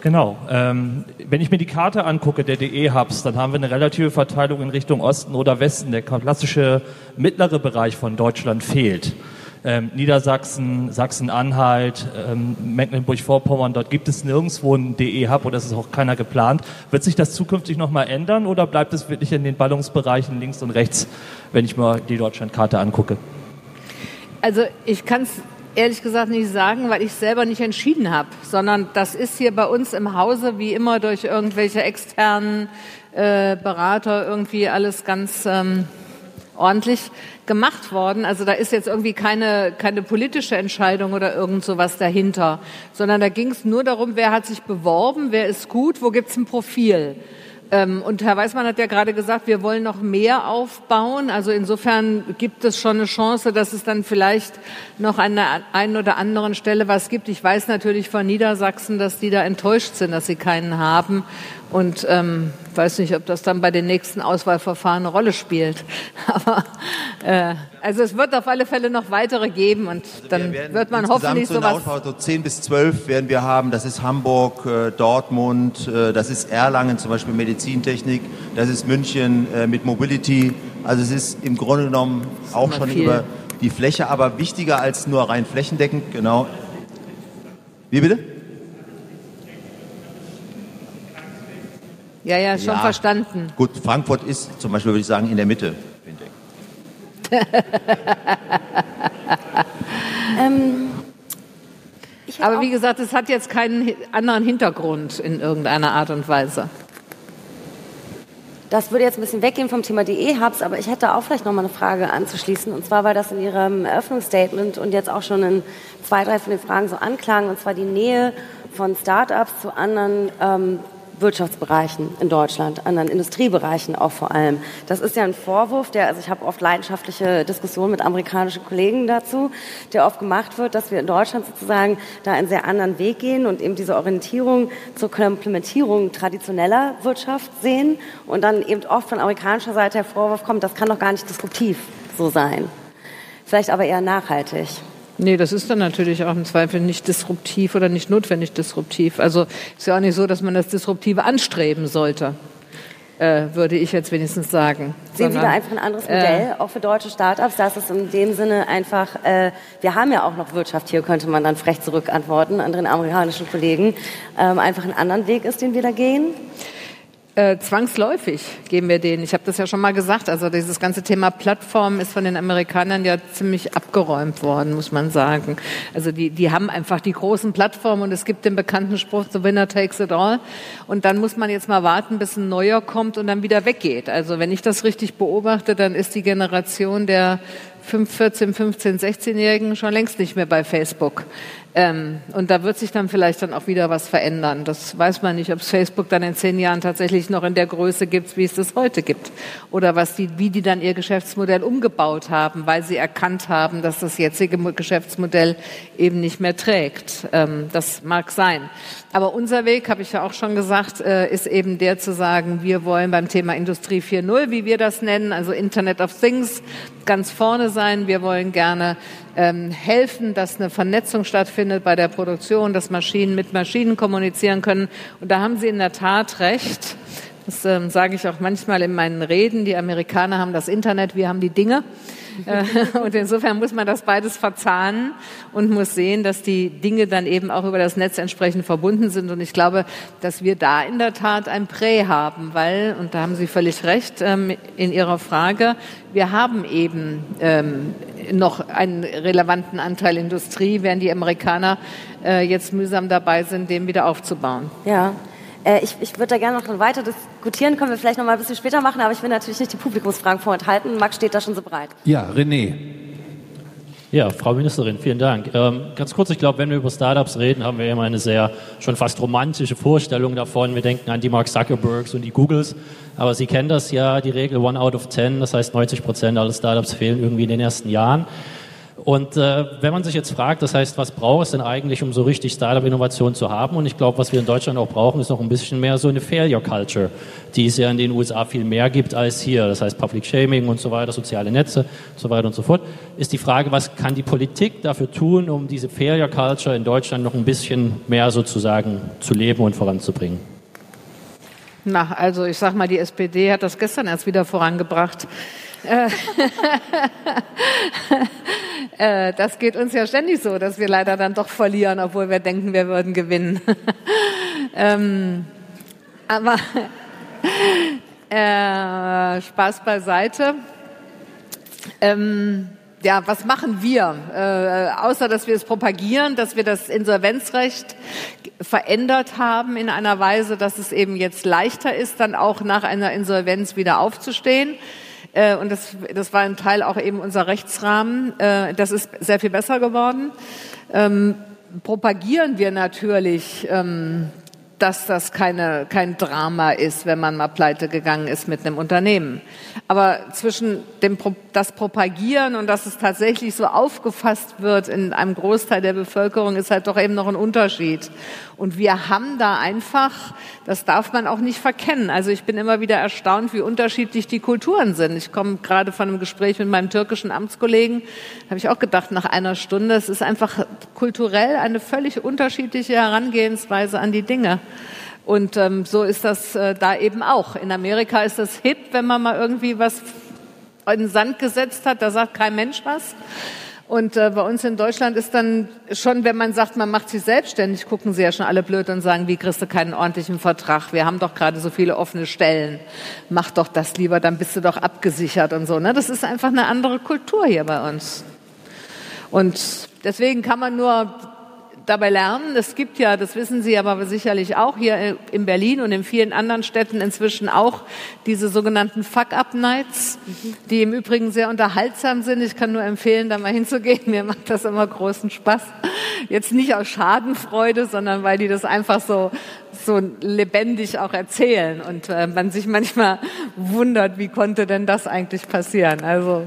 Genau. Ähm, wenn ich mir die Karte angucke der DE-Hubs, dann haben wir eine relative Verteilung in Richtung Osten oder Westen. Der klassische mittlere Bereich von Deutschland fehlt ähm, Niedersachsen, Sachsen-Anhalt, ähm, Mecklenburg-Vorpommern, dort gibt es nirgendwo einen DE-Hub oder es ist auch keiner geplant. Wird sich das zukünftig nochmal ändern oder bleibt es wirklich in den Ballungsbereichen links und rechts, wenn ich mir die Deutschlandkarte angucke? Also ich kann es ehrlich gesagt nicht sagen, weil ich selber nicht entschieden habe, sondern das ist hier bei uns im Hause wie immer durch irgendwelche externen äh, Berater irgendwie alles ganz ähm, ordentlich gemacht worden. Also da ist jetzt irgendwie keine, keine politische Entscheidung oder irgend sowas dahinter, sondern da ging es nur darum, wer hat sich beworben, wer ist gut, wo gibt's ein Profil. Ähm, und Herr Weißmann hat ja gerade gesagt, wir wollen noch mehr aufbauen. Also insofern gibt es schon eine Chance, dass es dann vielleicht noch an der einen oder anderen Stelle was gibt. Ich weiß natürlich von Niedersachsen, dass die da enttäuscht sind, dass sie keinen haben Und ähm, weiß nicht, ob das dann bei den nächsten Auswahlverfahren eine Rolle spielt. Aber äh, also es wird auf alle Fälle noch weitere geben und also dann wird man hoffentlich so sowas. So 10 bis 12 werden wir haben. Das ist Hamburg, äh, Dortmund, äh, das ist Erlangen zum Beispiel Medizintechnik, das ist München äh, mit Mobility. Also es ist im Grunde genommen auch schon viel. über die Fläche, aber wichtiger als nur rein flächendeckend, genau. Wie bitte? Ja, ja, schon ja. verstanden. Gut, Frankfurt ist zum Beispiel, würde ich sagen, in der Mitte. ähm, Aber wie gesagt, es hat jetzt keinen anderen Hintergrund in irgendeiner Art und Weise. Das würde jetzt ein bisschen weggehen vom Thema DE-Hubs, aber ich hätte auch vielleicht noch mal eine Frage anzuschließen. Und zwar, weil das in Ihrem Eröffnungsstatement und jetzt auch schon in zwei, drei von den Fragen so anklang, und zwar die Nähe von Startups zu anderen ähm, Wirtschaftsbereichen in Deutschland, anderen Industriebereichen auch vor allem. Das ist ja ein Vorwurf, der, also ich habe oft leidenschaftliche Diskussionen mit amerikanischen Kollegen dazu, der oft gemacht wird, dass wir in Deutschland sozusagen da einen sehr anderen Weg gehen und eben diese Orientierung zur Komplementierung traditioneller Wirtschaft sehen und dann eben oft von amerikanischer Seite der Vorwurf kommt, das kann doch gar nicht disruptiv so sein. Vielleicht aber eher nachhaltig. Nee, das ist dann natürlich auch im Zweifel nicht disruptiv oder nicht notwendig disruptiv. Also ist ja auch nicht so, dass man das Disruptive anstreben sollte, äh, würde ich jetzt wenigstens sagen. Sehen Sondern, Sie da einfach ein anderes Modell, äh, auch für deutsche Startups, dass es in dem Sinne einfach, äh, wir haben ja auch noch Wirtschaft hier, könnte man dann frech zurückantworten an den amerikanischen Kollegen, ähm, einfach einen anderen Weg ist, den wir da gehen? Äh, zwangsläufig geben wir denen. Ich habe das ja schon mal gesagt. Also dieses ganze Thema Plattform ist von den Amerikanern ja ziemlich abgeräumt worden, muss man sagen. Also die, die haben einfach die großen Plattformen und es gibt den bekannten Spruch, the winner takes it all. Und dann muss man jetzt mal warten, bis ein neuer kommt und dann wieder weggeht. Also wenn ich das richtig beobachte, dann ist die Generation der 5, 14, 15, 16-Jährigen schon längst nicht mehr bei Facebook. Ähm, und da wird sich dann vielleicht dann auch wieder was verändern. Das weiß man nicht, ob es Facebook dann in zehn Jahren tatsächlich noch in der Größe gibt, wie es das heute gibt. Oder was die, wie die dann ihr Geschäftsmodell umgebaut haben, weil sie erkannt haben, dass das jetzige Geschäftsmodell eben nicht mehr trägt. Ähm, das mag sein. Aber unser Weg, habe ich ja auch schon gesagt, äh, ist eben der zu sagen, wir wollen beim Thema Industrie 4.0, wie wir das nennen, also Internet of Things, ganz vorne sein. Wir wollen gerne ähm, helfen, dass eine Vernetzung stattfindet bei der Produktion, dass Maschinen mit Maschinen kommunizieren können. Und da haben Sie in der Tat recht. Das ähm, sage ich auch manchmal in meinen Reden. Die Amerikaner haben das Internet, wir haben die Dinge. Äh, und insofern muss man das beides verzahnen und muss sehen, dass die Dinge dann eben auch über das Netz entsprechend verbunden sind. Und ich glaube, dass wir da in der Tat ein Prä haben, weil, und da haben Sie völlig recht ähm, in Ihrer Frage, wir haben eben ähm, noch einen relevanten Anteil Industrie, während die Amerikaner äh, jetzt mühsam dabei sind, den wieder aufzubauen. Ja, äh, ich, ich würde da gerne noch weiter diskutieren, können wir vielleicht noch mal ein bisschen später machen, aber ich will natürlich nicht die Publikumsfragen vorenthalten. Max steht da schon so bereit. Ja, René. Ja, Frau Ministerin, vielen Dank. Ähm, ganz kurz, ich glaube, wenn wir über Startups reden, haben wir immer eine sehr schon fast romantische Vorstellung davon. Wir denken an die Mark Zuckerbergs und die Googles. Aber Sie kennen das ja, die Regel One out of Ten. Das heißt, 90 Prozent aller Startups fehlen irgendwie in den ersten Jahren. Und äh, wenn man sich jetzt fragt, das heißt, was braucht es denn eigentlich, um so richtig Startup-Innovation zu haben? Und ich glaube, was wir in Deutschland auch brauchen, ist noch ein bisschen mehr so eine Failure-Culture, die es ja in den USA viel mehr gibt als hier. Das heißt Public Shaming und so weiter, soziale Netze und so weiter und so fort. Ist die Frage, was kann die Politik dafür tun, um diese Failure-Culture in Deutschland noch ein bisschen mehr sozusagen zu leben und voranzubringen? Na, also ich sag mal, die SPD hat das gestern erst wieder vorangebracht. Äh, äh, das geht uns ja ständig so, dass wir leider dann doch verlieren, obwohl wir denken, wir würden gewinnen. ähm, aber äh, Spaß beiseite. Ähm, ja, was machen wir? Äh, außer dass wir es propagieren, dass wir das Insolvenzrecht verändert haben in einer Weise, dass es eben jetzt leichter ist, dann auch nach einer Insolvenz wieder aufzustehen. Äh, und das, das war ein Teil auch eben unser Rechtsrahmen. Äh, das ist sehr viel besser geworden. Ähm, propagieren wir natürlich ähm, dass das keine, kein Drama ist, wenn man mal pleite gegangen ist mit einem Unternehmen. Aber zwischen dem, das Propagieren und dass es tatsächlich so aufgefasst wird in einem Großteil der Bevölkerung ist halt doch eben noch ein Unterschied. Und wir haben da einfach, das darf man auch nicht verkennen. Also ich bin immer wieder erstaunt, wie unterschiedlich die Kulturen sind. Ich komme gerade von einem Gespräch mit meinem türkischen Amtskollegen, habe ich auch gedacht, nach einer Stunde, es ist einfach kulturell eine völlig unterschiedliche Herangehensweise an die Dinge. Und ähm, so ist das äh, da eben auch. In Amerika ist das hip, wenn man mal irgendwie was in den Sand gesetzt hat, da sagt kein Mensch was. Und äh, bei uns in Deutschland ist dann schon, wenn man sagt, man macht sich selbstständig, gucken sie ja schon alle blöd und sagen, wie kriegst du keinen ordentlichen Vertrag? Wir haben doch gerade so viele offene Stellen. Mach doch das lieber, dann bist du doch abgesichert und so. Ne? Das ist einfach eine andere Kultur hier bei uns. Und deswegen kann man nur dabei lernen. Es gibt ja, das wissen Sie aber sicherlich auch hier in Berlin und in vielen anderen Städten inzwischen auch diese sogenannten Fuck-Up-Nights, die im Übrigen sehr unterhaltsam sind. Ich kann nur empfehlen, da mal hinzugehen. Mir macht das immer großen Spaß. Jetzt nicht aus Schadenfreude, sondern weil die das einfach so, so lebendig auch erzählen und äh, man sich manchmal wundert, wie konnte denn das eigentlich passieren? Also,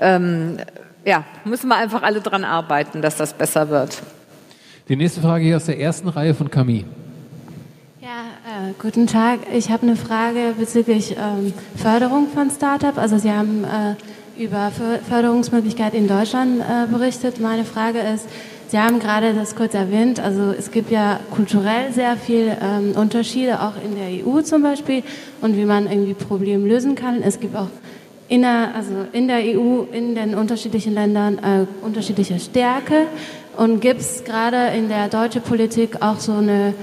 ähm, ja, müssen wir einfach alle dran arbeiten, dass das besser wird. Die nächste Frage hier aus der ersten Reihe von Camille. Ja, äh, guten Tag. Ich habe eine Frage bezüglich ähm, Förderung von Startup. Also Sie haben äh, über Förderungsmöglichkeiten in Deutschland äh, berichtet. Meine Frage ist, Sie haben gerade das kurz erwähnt, also es gibt ja kulturell sehr viel ähm, Unterschiede, auch in der EU zum Beispiel, und wie man irgendwie Probleme lösen kann. Es gibt auch in der, also in der EU, in den unterschiedlichen Ländern äh, unterschiedliche Stärke. Und gibt es gerade in der deutschen Politik auch so eine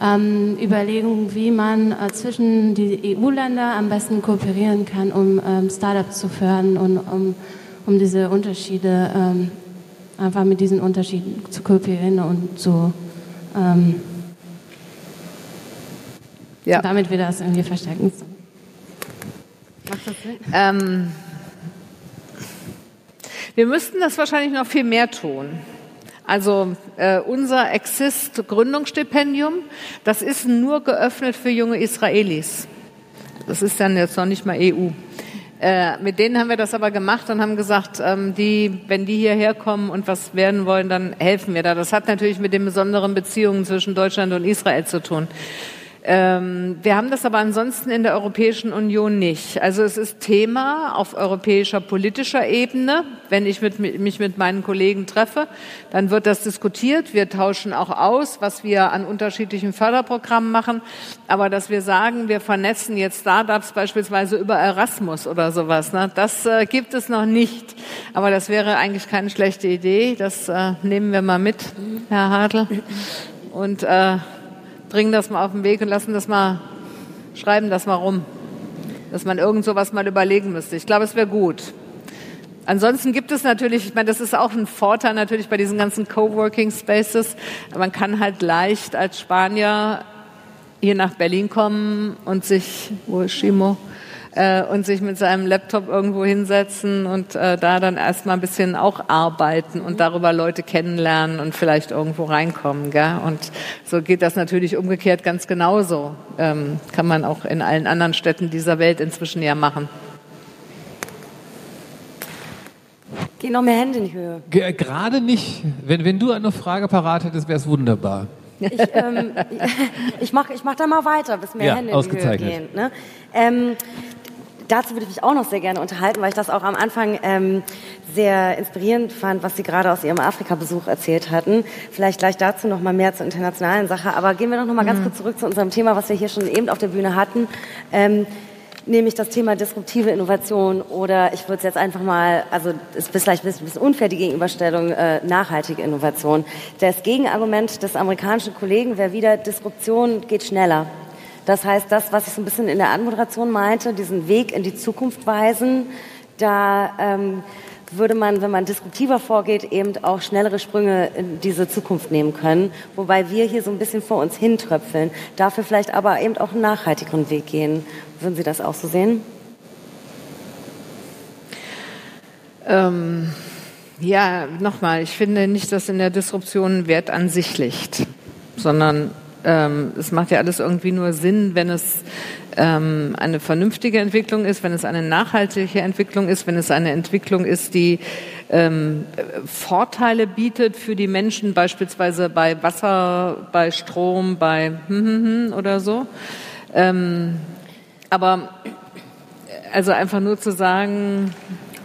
ähm, Überlegung, wie man äh, zwischen die EU-Länder am besten kooperieren kann, um ähm, Startups zu fördern und um, um diese Unterschiede, ähm, einfach mit diesen Unterschieden zu kooperieren und so. Ähm, ja. damit wir das irgendwie verstärken. Macht das Sinn? Ähm, wir müssten das wahrscheinlich noch viel mehr tun. Also äh, unser Exist Gründungsstipendium, das ist nur geöffnet für junge Israelis. Das ist dann jetzt noch nicht mal EU. Äh, mit denen haben wir das aber gemacht und haben gesagt, ähm, die, wenn die hierher kommen und was werden wollen, dann helfen wir da. Das hat natürlich mit den besonderen Beziehungen zwischen Deutschland und Israel zu tun. Ähm, wir haben das aber ansonsten in der Europäischen Union nicht. Also es ist Thema auf europäischer politischer Ebene. Wenn ich mit, mich mit meinen Kollegen treffe, dann wird das diskutiert. Wir tauschen auch aus, was wir an unterschiedlichen Förderprogrammen machen. Aber dass wir sagen, wir vernetzen jetzt Startups beispielsweise über Erasmus oder sowas, ne, das äh, gibt es noch nicht. Aber das wäre eigentlich keine schlechte Idee. Das äh, nehmen wir mal mit, Herr Hartl. Und äh, bringen das mal auf den Weg und lassen das mal, schreiben das mal rum. Dass man irgend sowas mal überlegen müsste. Ich glaube, es wäre gut. Ansonsten gibt es natürlich, ich meine, das ist auch ein Vorteil natürlich bei diesen ganzen Coworking Spaces. Man kann halt leicht als Spanier hier nach Berlin kommen und sich, wo ist Shimo? Äh, und sich mit seinem Laptop irgendwo hinsetzen und äh, da dann erstmal ein bisschen auch arbeiten und darüber Leute kennenlernen und vielleicht irgendwo reinkommen. Gell? Und so geht das natürlich umgekehrt ganz genauso. Ähm, kann man auch in allen anderen Städten dieser Welt inzwischen ja machen. Geh noch mehr Hände in die Höhe. G gerade nicht. Wenn, wenn du eine Frage parat hättest, wäre es wunderbar. Ich, ähm, ich mache ich mach da mal weiter, bis mehr ja, Hände in die Höhe gehen. Ne? Ähm, dazu würde ich mich auch noch sehr gerne unterhalten, weil ich das auch am Anfang ähm, sehr inspirierend fand, was Sie gerade aus Ihrem Afrika-Besuch erzählt hatten. Vielleicht gleich dazu noch mal mehr zur internationalen Sache. Aber gehen wir doch noch mal ganz mhm. kurz zurück zu unserem Thema, was wir hier schon eben auf der Bühne hatten. Ähm, nämlich das Thema disruptive Innovation oder ich würde es jetzt einfach mal, also ist vielleicht ein bisschen unfair die Gegenüberstellung, äh, nachhaltige Innovation. Das Gegenargument des amerikanischen Kollegen wäre wieder, Disruption geht schneller. Das heißt, das, was ich so ein bisschen in der Anmoderation meinte, diesen Weg in die Zukunft weisen, da ähm, würde man, wenn man disruptiver vorgeht, eben auch schnellere Sprünge in diese Zukunft nehmen können. Wobei wir hier so ein bisschen vor uns hintröpfeln. Dafür vielleicht aber eben auch einen nachhaltigeren Weg gehen. Würden Sie das auch so sehen? Ähm, ja, nochmal, ich finde nicht, dass in der Disruption Wert an sich liegt, sondern Ähm, es macht ja alles irgendwie nur Sinn, wenn es ähm, eine vernünftige Entwicklung ist, wenn es eine nachhaltige Entwicklung ist, wenn es eine Entwicklung ist, die ähm, Vorteile bietet für die Menschen, beispielsweise bei Wasser, bei Strom, bei hm, hm, hm oder so. Ähm, aber also einfach nur zu sagen.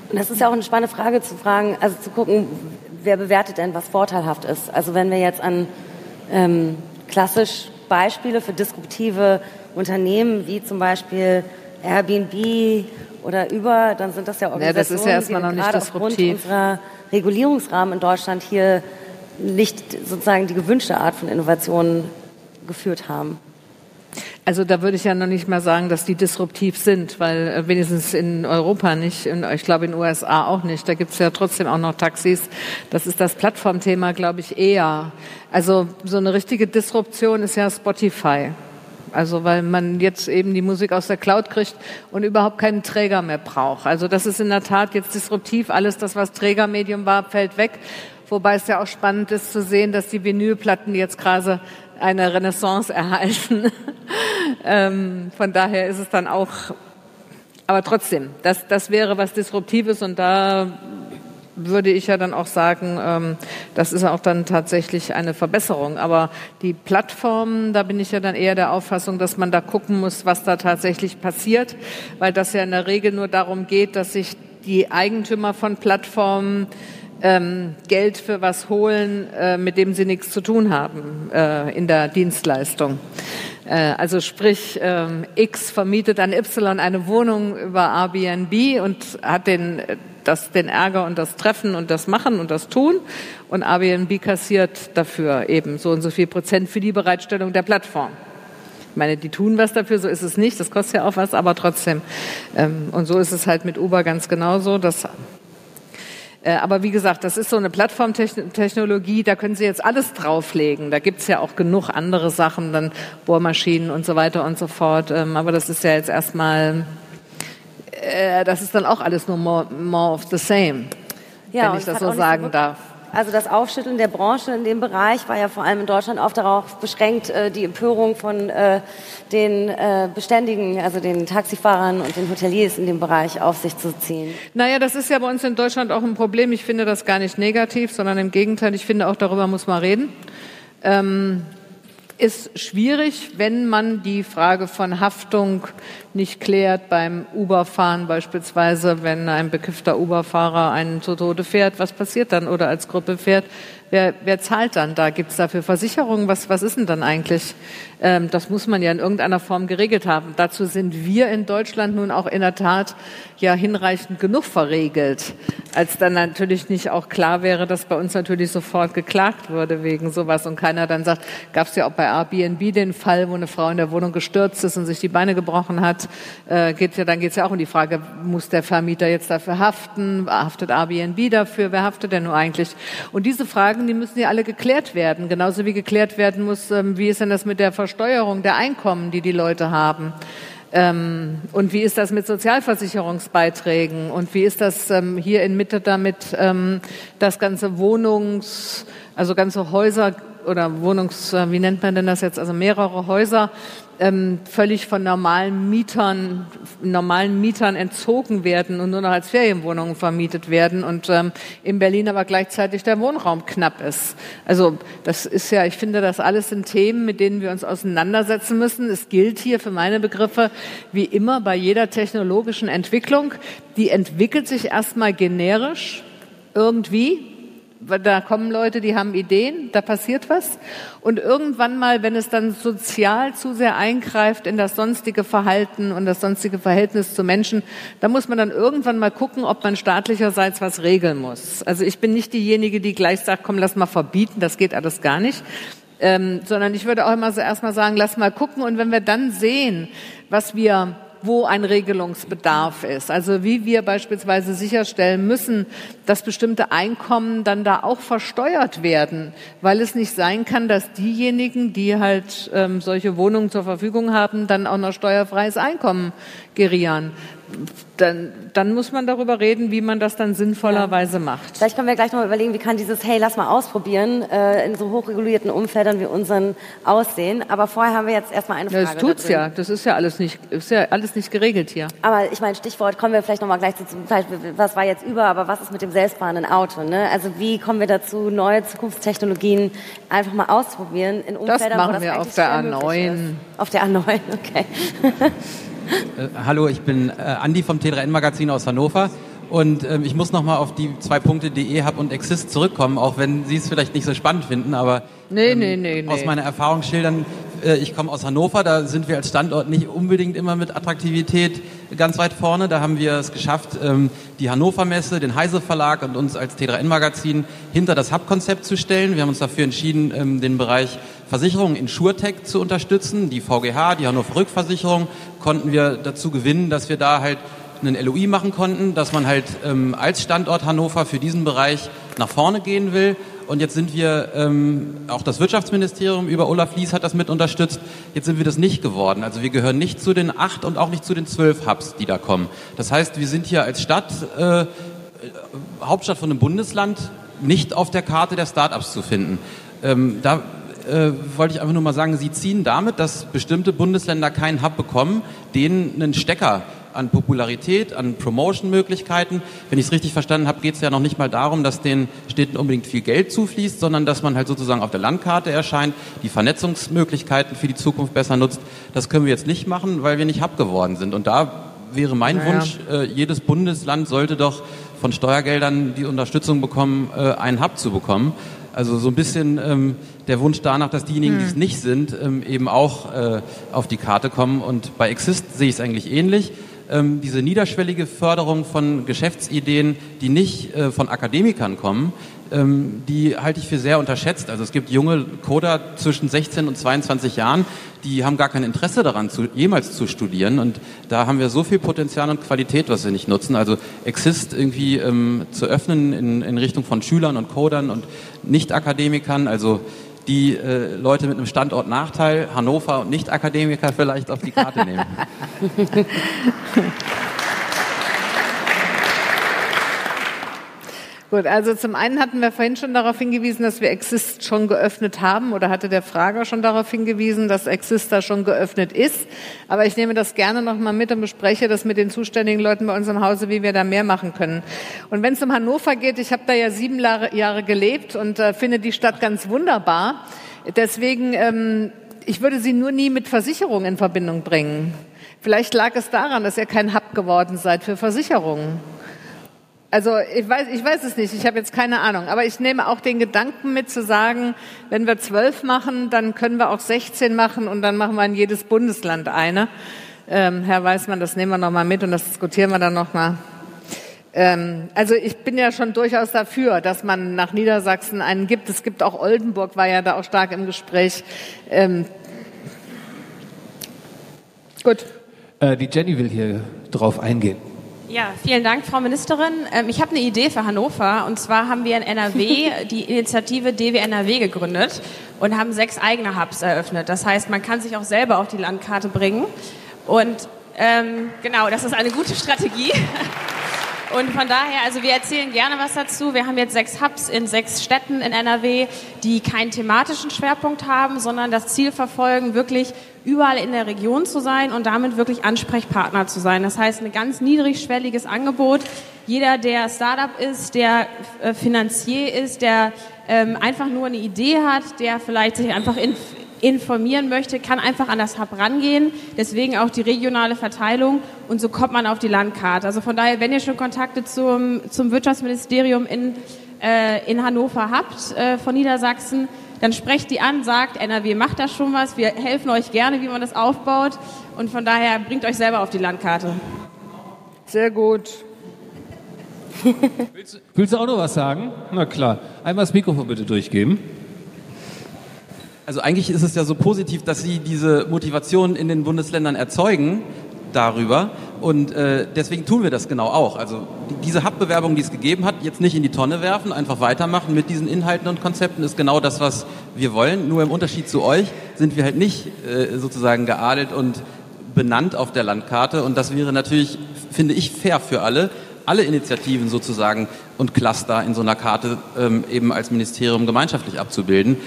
Und das ist ja auch eine spannende Frage zu fragen, also zu gucken, wer bewertet denn, was vorteilhaft ist. Also wenn wir jetzt an ähm, klassisch Beispiele für disruptive Unternehmen wie zum Beispiel Airbnb oder Uber, dann sind das ja Organisationen, ja, das ist ja erstmal noch nicht disruptiv. unserer Regulierungsrahmen in Deutschland hier nicht sozusagen die gewünschte Art von Innovationen geführt haben. Also da würde ich ja noch nicht mal sagen, dass die disruptiv sind, weil äh, wenigstens in Europa nicht, und ich glaube in USA auch nicht. Da gibt es ja trotzdem auch noch Taxis. Das ist das Plattformthema, glaube ich, eher. Also so eine richtige Disruption ist ja Spotify. Also weil man jetzt eben die Musik aus der Cloud kriegt und überhaupt keinen Träger mehr braucht. Also das ist in der Tat jetzt disruptiv. Alles das, was Trägermedium war, fällt weg. Wobei es ja auch spannend ist zu sehen, dass die Vinylplatten jetzt gerade eine Renaissance erhalten. ähm, von daher ist es dann auch, aber trotzdem, das, das wäre was Disruptives und da würde ich ja dann auch sagen, ähm, das ist auch dann tatsächlich eine Verbesserung. Aber die Plattformen, da bin ich ja dann eher der Auffassung, dass man da gucken muss, was da tatsächlich passiert, weil das ja in der Regel nur darum geht, dass sich die Eigentümer von Plattformen ähm, Geld für was holen, äh, mit dem sie nichts zu tun haben äh, in der Dienstleistung. Äh, also sprich, ähm, X vermietet an Y eine Wohnung über Airbnb und hat den, das, den Ärger und das Treffen und das Machen und das Tun und Airbnb kassiert dafür eben so und so viel Prozent für die Bereitstellung der Plattform. Ich meine, die tun was dafür, so ist es nicht, das kostet ja auch was, aber trotzdem. Ähm, und so ist es halt mit Uber ganz genauso. Das äh, aber wie gesagt, das ist so eine Plattformtechnologie, da können Sie jetzt alles drauflegen. Da gibt's ja auch genug andere Sachen, dann Bohrmaschinen und so weiter und so fort. Ähm, aber das ist ja jetzt erstmal, äh, das ist dann auch alles nur more, more of the same, ja, wenn ich das so sagen darf. Also das Aufschütteln der Branche in dem Bereich war ja vor allem in Deutschland auch darauf beschränkt, äh, die Empörung von äh, den äh, Beständigen, also den Taxifahrern und den Hoteliers in dem Bereich auf sich zu ziehen. Naja, das ist ja bei uns in Deutschland auch ein Problem. Ich finde das gar nicht negativ, sondern im Gegenteil, ich finde auch darüber muss man reden. Ähm, ist schwierig, wenn man die Frage von Haftung nicht klärt beim Uberfahren beispielsweise, wenn ein bekiffter Uberfahrer einen zu Tode fährt, was passiert dann oder als Gruppe fährt? Wer, wer zahlt dann da? Gibt es dafür Versicherungen? Was, was ist denn dann eigentlich? Ähm, das muss man ja in irgendeiner Form geregelt haben. Dazu sind wir in Deutschland nun auch in der Tat ja hinreichend genug verregelt, als dann natürlich nicht auch klar wäre, dass bei uns natürlich sofort geklagt würde wegen sowas und keiner dann sagt, gab es ja auch bei Airbnb den Fall, wo eine Frau in der Wohnung gestürzt ist und sich die Beine gebrochen hat, äh, geht ja, dann geht es ja auch um die Frage, muss der Vermieter jetzt dafür haften? Haftet Airbnb dafür? Wer haftet denn nur eigentlich? Und diese Fragen Fragen, die müssen ja alle geklärt werden. Genauso wie geklärt werden muss, ähm, wie ist denn das mit der Versteuerung der Einkommen, die die Leute haben? Ähm, und wie ist das mit Sozialversicherungsbeiträgen? Und wie ist das ähm, hier in Mitte damit, das ganze Wohnungs, also ganze Häuser oder Wohnungs, äh, wie nennt man denn das jetzt? Also mehrere Häuser ähm, völlig von normalen Mietern, normalen Mietern entzogen werden und nur noch als Ferienwohnungen vermietet werden und ähm, in Berlin aber gleichzeitig der Wohnraum knapp ist. Also das ist ja, ich finde, das alles sind Themen, mit denen wir uns auseinandersetzen müssen. Es gilt hier für meine Begriffe wie immer bei jeder technologischen Entwicklung, die entwickelt sich erstmal generisch irgendwie da kommen Leute, die haben Ideen, da passiert was. Und irgendwann mal, wenn es dann sozial zu sehr eingreift in das sonstige Verhalten und das sonstige Verhältnis zu Menschen, da muss man dann irgendwann mal gucken, ob man staatlicherseits was regeln muss. Also ich bin nicht diejenige, die gleich sagt, komm, lass mal verbieten, das geht alles gar nicht. Ähm, sondern ich würde auch immer so erstmal sagen, lass mal gucken. Und wenn wir dann sehen, was wir wo ein Regelungsbedarf ist. Also wie wir beispielsweise sicherstellen müssen, dass bestimmte Einkommen dann da auch versteuert werden, weil es nicht sein kann, dass diejenigen, die halt ähm, solche Wohnungen zur Verfügung haben, dann auch noch steuerfreies Einkommen gerieren. dann, dann muss man darüber reden, wie man das dann sinnvollerweise ja. macht. Vielleicht können wir gleich noch mal überlegen, wie kann dieses Hey, lass mal ausprobieren äh, in so hochregulierten Umfeldern wie unseren aussehen. Aber vorher haben wir jetzt erstmal eine Frage. Ja, das tut's ja. Das ist ja alles nicht, ist ja alles nicht geregelt hier. Aber ich meine, Stichwort kommen wir vielleicht noch mal gleich zu. Was war jetzt über? Aber was ist mit dem selbstfahrenden Auto? Ne? Also wie kommen wir dazu, neue Zukunftstechnologien einfach mal auszuprobieren in Umfeldern, das machen wo das wir auf der A9. Auf der A9, okay. Äh, hallo, ich bin äh, Andi vom T3N-Magazin aus Hannover. Und ähm, ich muss nochmal auf die zwei Punkte DE Hub und Exist zurückkommen, auch wenn Sie es vielleicht nicht so spannend finden, aber nee, ähm, nee, nee, aus meiner Erfahrung schildern, äh, ich komme aus Hannover, da sind wir als Standort nicht unbedingt immer mit Attraktivität ganz weit vorne. Da haben wir es geschafft, ähm, die Hannover Messe, den Heise Verlag und uns als T3N-Magazin hinter das Hub-Konzept zu stellen. Wir haben uns dafür entschieden, ähm, den Bereich Versicherungen in SureTech zu unterstützen. Die VGH, die Hannover Rückversicherung, konnten wir dazu gewinnen, dass wir da halt einen LOI machen konnten, dass man halt ähm, als Standort Hannover für diesen Bereich nach vorne gehen will. Und jetzt sind wir, ähm, auch das Wirtschaftsministerium über Olaf Lies hat das mit unterstützt, jetzt sind wir das nicht geworden. Also wir gehören nicht zu den acht und auch nicht zu den zwölf Hubs, die da kommen. Das heißt, wir sind hier als Stadt, äh, Hauptstadt von einem Bundesland, nicht auf der Karte der Startups zu finden. Ähm, da äh, wollte ich einfach nur mal sagen, Sie ziehen damit, dass bestimmte Bundesländer keinen Hub bekommen, denen einen Stecker an Popularität, an Promotion-Möglichkeiten. Wenn ich es richtig verstanden habe, geht es ja noch nicht mal darum, dass den Städten unbedingt viel Geld zufließt, sondern dass man halt sozusagen auf der Landkarte erscheint, die Vernetzungsmöglichkeiten für die Zukunft besser nutzt. Das können wir jetzt nicht machen, weil wir nicht Hub geworden sind. Und da wäre mein naja. Wunsch, äh, jedes Bundesland sollte doch von Steuergeldern die Unterstützung bekommen, äh, einen Hub zu bekommen. Also so ein bisschen ähm, der Wunsch danach, dass diejenigen, hm. die es hm. nicht sind, ähm, eben auch äh, auf die Karte kommen. Und bei Exist sehe ich es eigentlich ähnlich. Ähm, diese niederschwellige Förderung von Geschäftsideen, die nicht äh, von Akademikern kommen, ähm, die halte ich für sehr unterschätzt. Also es gibt junge Coder zwischen 16 und 22 Jahren, die haben gar kein Interesse daran, zu, jemals zu studieren. Und da haben wir so viel Potenzial und Qualität, was wir nicht nutzen. Also Exist irgendwie ähm, zu öffnen in, in Richtung von Schülern und Codern und Nicht-Akademikern. Also die äh, Leute mit einem Standortnachteil, Hannover und Nicht-Akademiker vielleicht auf die Karte nehmen. Gut, also zum einen hatten wir vorhin schon darauf hingewiesen, dass wir Exist schon geöffnet haben oder hatte der Frager schon darauf hingewiesen, dass Exist da schon geöffnet ist. Aber ich nehme das gerne nochmal mit und bespreche das mit den zuständigen Leuten bei uns im Hause, wie wir da mehr machen können. Und wenn es um Hannover geht, ich habe da ja sieben Jahre gelebt und äh, finde die Stadt ganz wunderbar. Deswegen, ähm, ich würde sie nur nie mit Versicherungen in Verbindung bringen. Vielleicht lag es daran, dass ihr kein Hub geworden seid für Versicherungen. Also ich weiß, ich weiß es nicht, ich habe jetzt keine Ahnung. Aber ich nehme auch den Gedanken mit zu sagen, wenn wir zwölf machen, dann können wir auch 16 machen und dann machen wir in jedes Bundesland eine. Ähm, Herr Weißmann, das nehmen wir nochmal mit und das diskutieren wir dann nochmal. Ähm, also ich bin ja schon durchaus dafür, dass man nach Niedersachsen einen gibt. Es gibt auch Oldenburg, war ja da auch stark im Gespräch. Ähm, gut. Äh, die Jenny will hier drauf eingehen. Ja, vielen Dank, Frau Ministerin. Ähm, ich habe eine Idee für Hannover. Und zwar haben wir in NRW die Initiative DWNRW gegründet und haben sechs eigene Hubs eröffnet. Das heißt, man kann sich auch selber auf die Landkarte bringen. Und ähm, genau, das ist eine gute Strategie. Und von daher, also wir erzählen gerne was dazu. Wir haben jetzt sechs Hubs in sechs Städten in NRW, die keinen thematischen Schwerpunkt haben, sondern das Ziel verfolgen, wirklich überall in der Region zu sein und damit wirklich Ansprechpartner zu sein. Das heißt, ein ganz niedrigschwelliges Angebot. Jeder, der Startup ist, der äh, Finanzier ist, der ähm, einfach nur eine Idee hat, der vielleicht sich einfach in, informieren möchte, kann einfach an das Hub rangehen. Deswegen auch die regionale Verteilung und so kommt man auf die Landkarte. Also von daher, wenn ihr schon Kontakte zum, zum Wirtschaftsministerium in, äh, in Hannover habt äh, von Niedersachsen, dann sprecht die an, sagt, NRW macht da schon was, wir helfen euch gerne, wie man das aufbaut und von daher bringt euch selber auf die Landkarte. Sehr gut. willst, willst du auch noch was sagen? Na klar. Einmal das Mikrofon bitte durchgeben. Also eigentlich ist es ja so positiv, dass Sie diese Motivation in den Bundesländern erzeugen darüber. Und äh, deswegen tun wir das genau auch. Also diese Hub-Bewerbung, die es gegeben hat, jetzt nicht in die Tonne werfen, einfach weitermachen mit diesen Inhalten und Konzepten, ist genau das, was wir wollen. Nur im Unterschied zu euch sind wir halt nicht äh, sozusagen geadelt und benannt auf der Landkarte. Und das wäre natürlich finde ich, fair für alle, alle Initiativen sozusagen und Cluster in so einer Karte ähm, eben als Ministerium gemeinschaftlich abzubilden,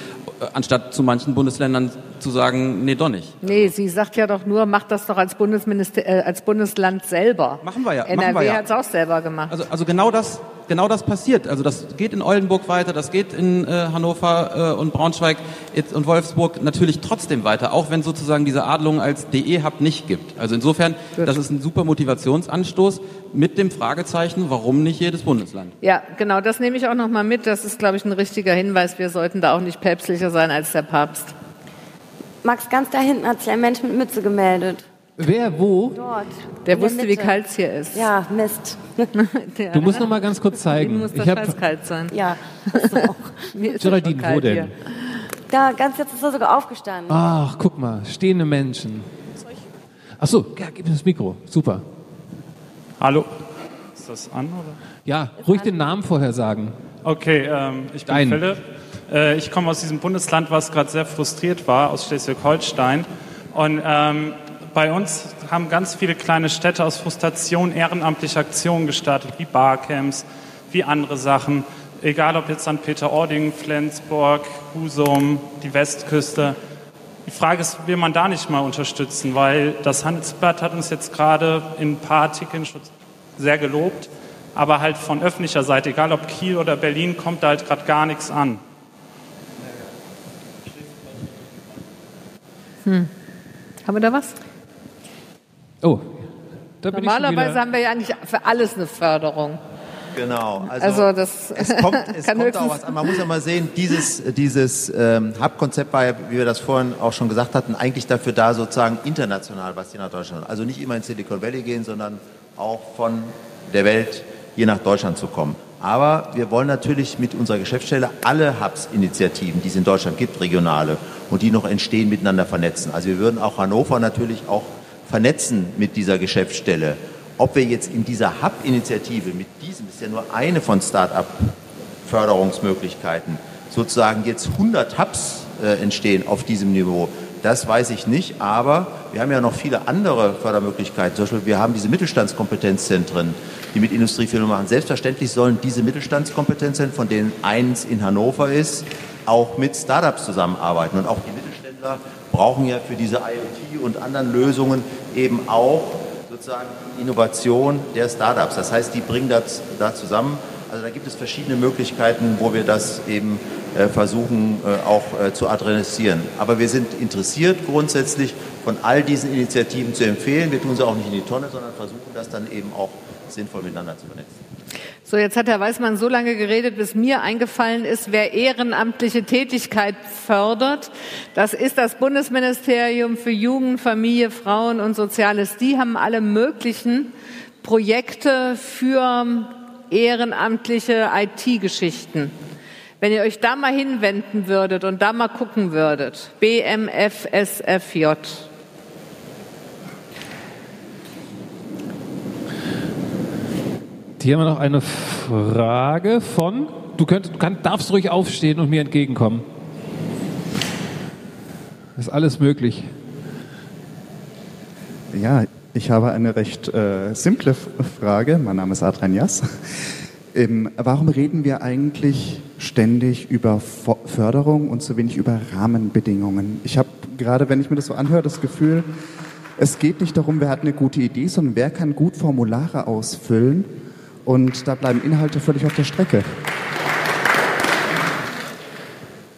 anstatt zu manchen Bundesländern zu sagen, nee, doch nicht. Nee, sie sagt ja doch nur, macht das doch als, Bundesminister, äh, als Bundesland selber. Machen wir ja. NRW wir ja. hat es auch selber gemacht. Also, also genau das, genau das passiert. Also das geht in Oldenburg weiter, das geht in äh, Hannover äh, und Braunschweig jetzt, und Wolfsburg natürlich trotzdem weiter, auch wenn sozusagen diese Adelung als DE-Hub nicht gibt. Also insofern, das ist ein super Motivationsanstoß mit dem Fragezeichen, warum nicht jedes Bundesland? Ja, genau, das nehme ich auch noch mal mit. Das ist, glaube ich, ein richtiger Hinweis. Wir sollten da auch nicht päpstlicher sein als der Papst. Max, ganz da hinten hat sich ein Mensch mit Mütze gemeldet. Wer, wo? Dort. Der wusste, wie kalt es hier ist. Ja, Mist. Du musst noch mal ganz kurz zeigen. muss Ich das hab, scheiß kalt sein. Ja, ist auch. Mir ist Geraldine, wo denn? hier. Da, ganz jetzt ist er sogar aufgestanden. Ach, guck mal, stehende Menschen. Ach so, ja, gib mir das Mikro. Super. Hallo. Ist das an oder? Ja, ruhig den Namen vorher sagen. Okay, ähm, ich bin Dein. Philipp. Äh, ich komme aus diesem Bundesland, was gerade sehr frustriert war, aus Schleswig-Holstein. Und ähm, bei uns haben ganz viele kleine Städte aus Frustration ehrenamtliche Aktionen gestartet, wie Barcamps, wie andere Sachen. Egal ob jetzt an Peter-Ording, Flensburg, Husum, die Westküste. Die Frage ist, will man da nicht mal unterstützen? Weil das Handelsblatt hat uns jetzt gerade in ein paar Artikeln schon sehr gelobt, aber halt von öffentlicher Seite, egal ob Kiel oder Berlin, kommt da halt gerade gar nichts an. Hm. Haben wir da was? Oh, da bin ich schon Normalerweise wieder. haben wir ja eigentlich für alles eine Förderung. Genau. Also das es kommt, es kann kommt auch was an. Man muss ja mal sehen, dieses, dieses ähm, Hub-Konzept war ja, wie wir das vorhin auch schon gesagt hatten, eigentlich dafür da, sozusagen international was hier nach Deutschland. Also nicht immer in Silicon Valley gehen, sondern auch von der Welt hier nach Deutschland zu kommen. Aber wir wollen natürlich mit unserer Geschäftsstelle alle Hubs-Initiativen, die es in Deutschland gibt, regionale und die noch entstehen, miteinander vernetzen. Also wir würden auch Hannover natürlich auch vernetzen mit dieser Geschäftsstelle. Ob wir jetzt in dieser Hub-Initiative mit diesem, das ist ja nur eine von Start-up-Förderungsmöglichkeiten, sozusagen jetzt 100 Hubs äh, entstehen auf diesem Niveau, das weiß ich nicht, aber wir haben ja noch viele andere Fördermöglichkeiten. Zum Beispiel, wir haben diese Mittelstandskompetenzzentren, die mit Industriefirmen machen. Selbstverständlich sollen diese Mittelstandskompetenzzentren, von denen eins in Hannover ist, auch mit Startups zusammenarbeiten. Und auch die Mittelständler brauchen ja für diese IoT und anderen Lösungen eben auch sozusagen Innovation der Startups. Das heißt, die bringen das da zusammen. Also da gibt es verschiedene Möglichkeiten, wo wir das eben äh, versuchen äh, auch äh, zu adressieren. Aber wir sind interessiert grundsätzlich von all diesen Initiativen zu empfehlen. Wir tun sie auch nicht in die Tonne, sondern versuchen das dann eben auch sinnvoll miteinander zu vernetzen. So, jetzt hat Herr Weißmann so lange geredet, bis mir eingefallen ist, wer ehrenamtliche Tätigkeit fördert. Das ist das Bundesministerium für Jugend, Familie, Frauen und Soziales. Die haben alle möglichen Projekte für ehrenamtliche IT-Geschichten. Wenn ihr euch da mal hinwenden würdet und da mal gucken würdet, BMFSFJ. Hier haben wir noch eine Frage von. Du, könnt, du kann, darfst ruhig aufstehen und mir entgegenkommen. Ist alles möglich. Ja, ich habe eine recht äh, simple F- Frage. Mein Name ist Adrian Jass. Ähm, warum reden wir eigentlich ständig über Fo- Förderung und so wenig über Rahmenbedingungen? Ich habe gerade, wenn ich mir das so anhöre, das Gefühl, es geht nicht darum, wer hat eine gute Idee, sondern wer kann gut Formulare ausfüllen und da bleiben Inhalte völlig auf der Strecke.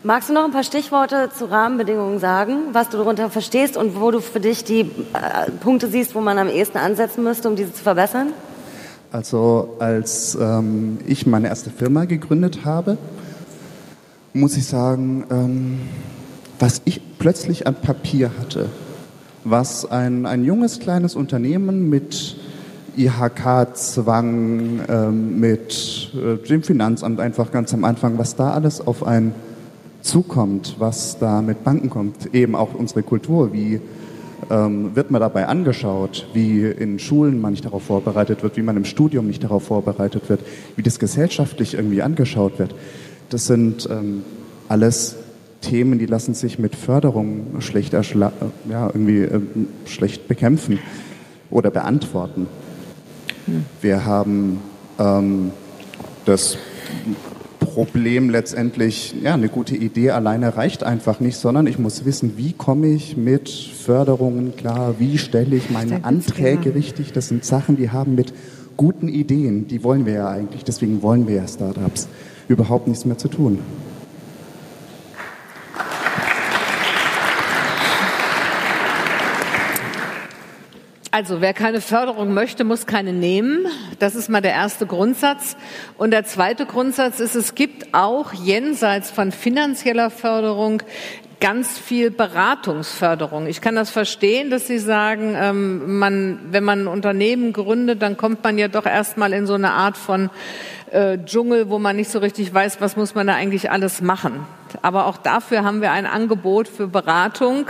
Magst du noch ein paar Stichworte zu Rahmenbedingungen sagen, was du darunter verstehst und wo du für dich die äh, Punkte siehst, wo man am ehesten ansetzen müsste, um diese zu verbessern? Also als ähm, ich meine erste Firma gegründet habe, muss ich sagen, ähm, was ich plötzlich an Papier hatte, was ein, ein junges kleines Unternehmen mit IHK-Zwang, ähm, mit äh, dem Finanzamt einfach ganz am Anfang, was da alles auf einen zukommt, was da mit Banken kommt, eben auch unsere Kultur, wie ähm, wird man dabei angeschaut, wie in Schulen man nicht darauf vorbereitet wird, wie man im Studium nicht darauf vorbereitet wird, wie das gesellschaftlich irgendwie angeschaut wird. Das sind ähm, alles Themen, die lassen sich mit Förderung schlecht, äh, ja, irgendwie, ähm, schlecht bekämpfen oder beantworten. Wir haben ähm, das Problem letztendlich, ja, eine gute Idee alleine reicht einfach nicht, sondern ich muss wissen, wie komme ich mit Förderungen klar, wie stelle ich meine Anträge richtig. Das sind Sachen, die haben mit guten Ideen, die wollen wir ja eigentlich, deswegen wollen wir ja Startups, überhaupt nichts mehr zu tun. Also wer keine Förderung möchte, muss keine nehmen. Das ist mal der erste Grundsatz. Und der zweite Grundsatz ist, es gibt auch jenseits von finanzieller Förderung ganz viel Beratungsförderung. Ich kann das verstehen, dass Sie sagen, ähm, man, wenn man ein Unternehmen gründet, dann kommt man ja doch erstmal in so eine Art von äh, Dschungel, wo man nicht so richtig weiß, was muss man da eigentlich alles machen. Aber auch dafür haben wir ein Angebot für Beratung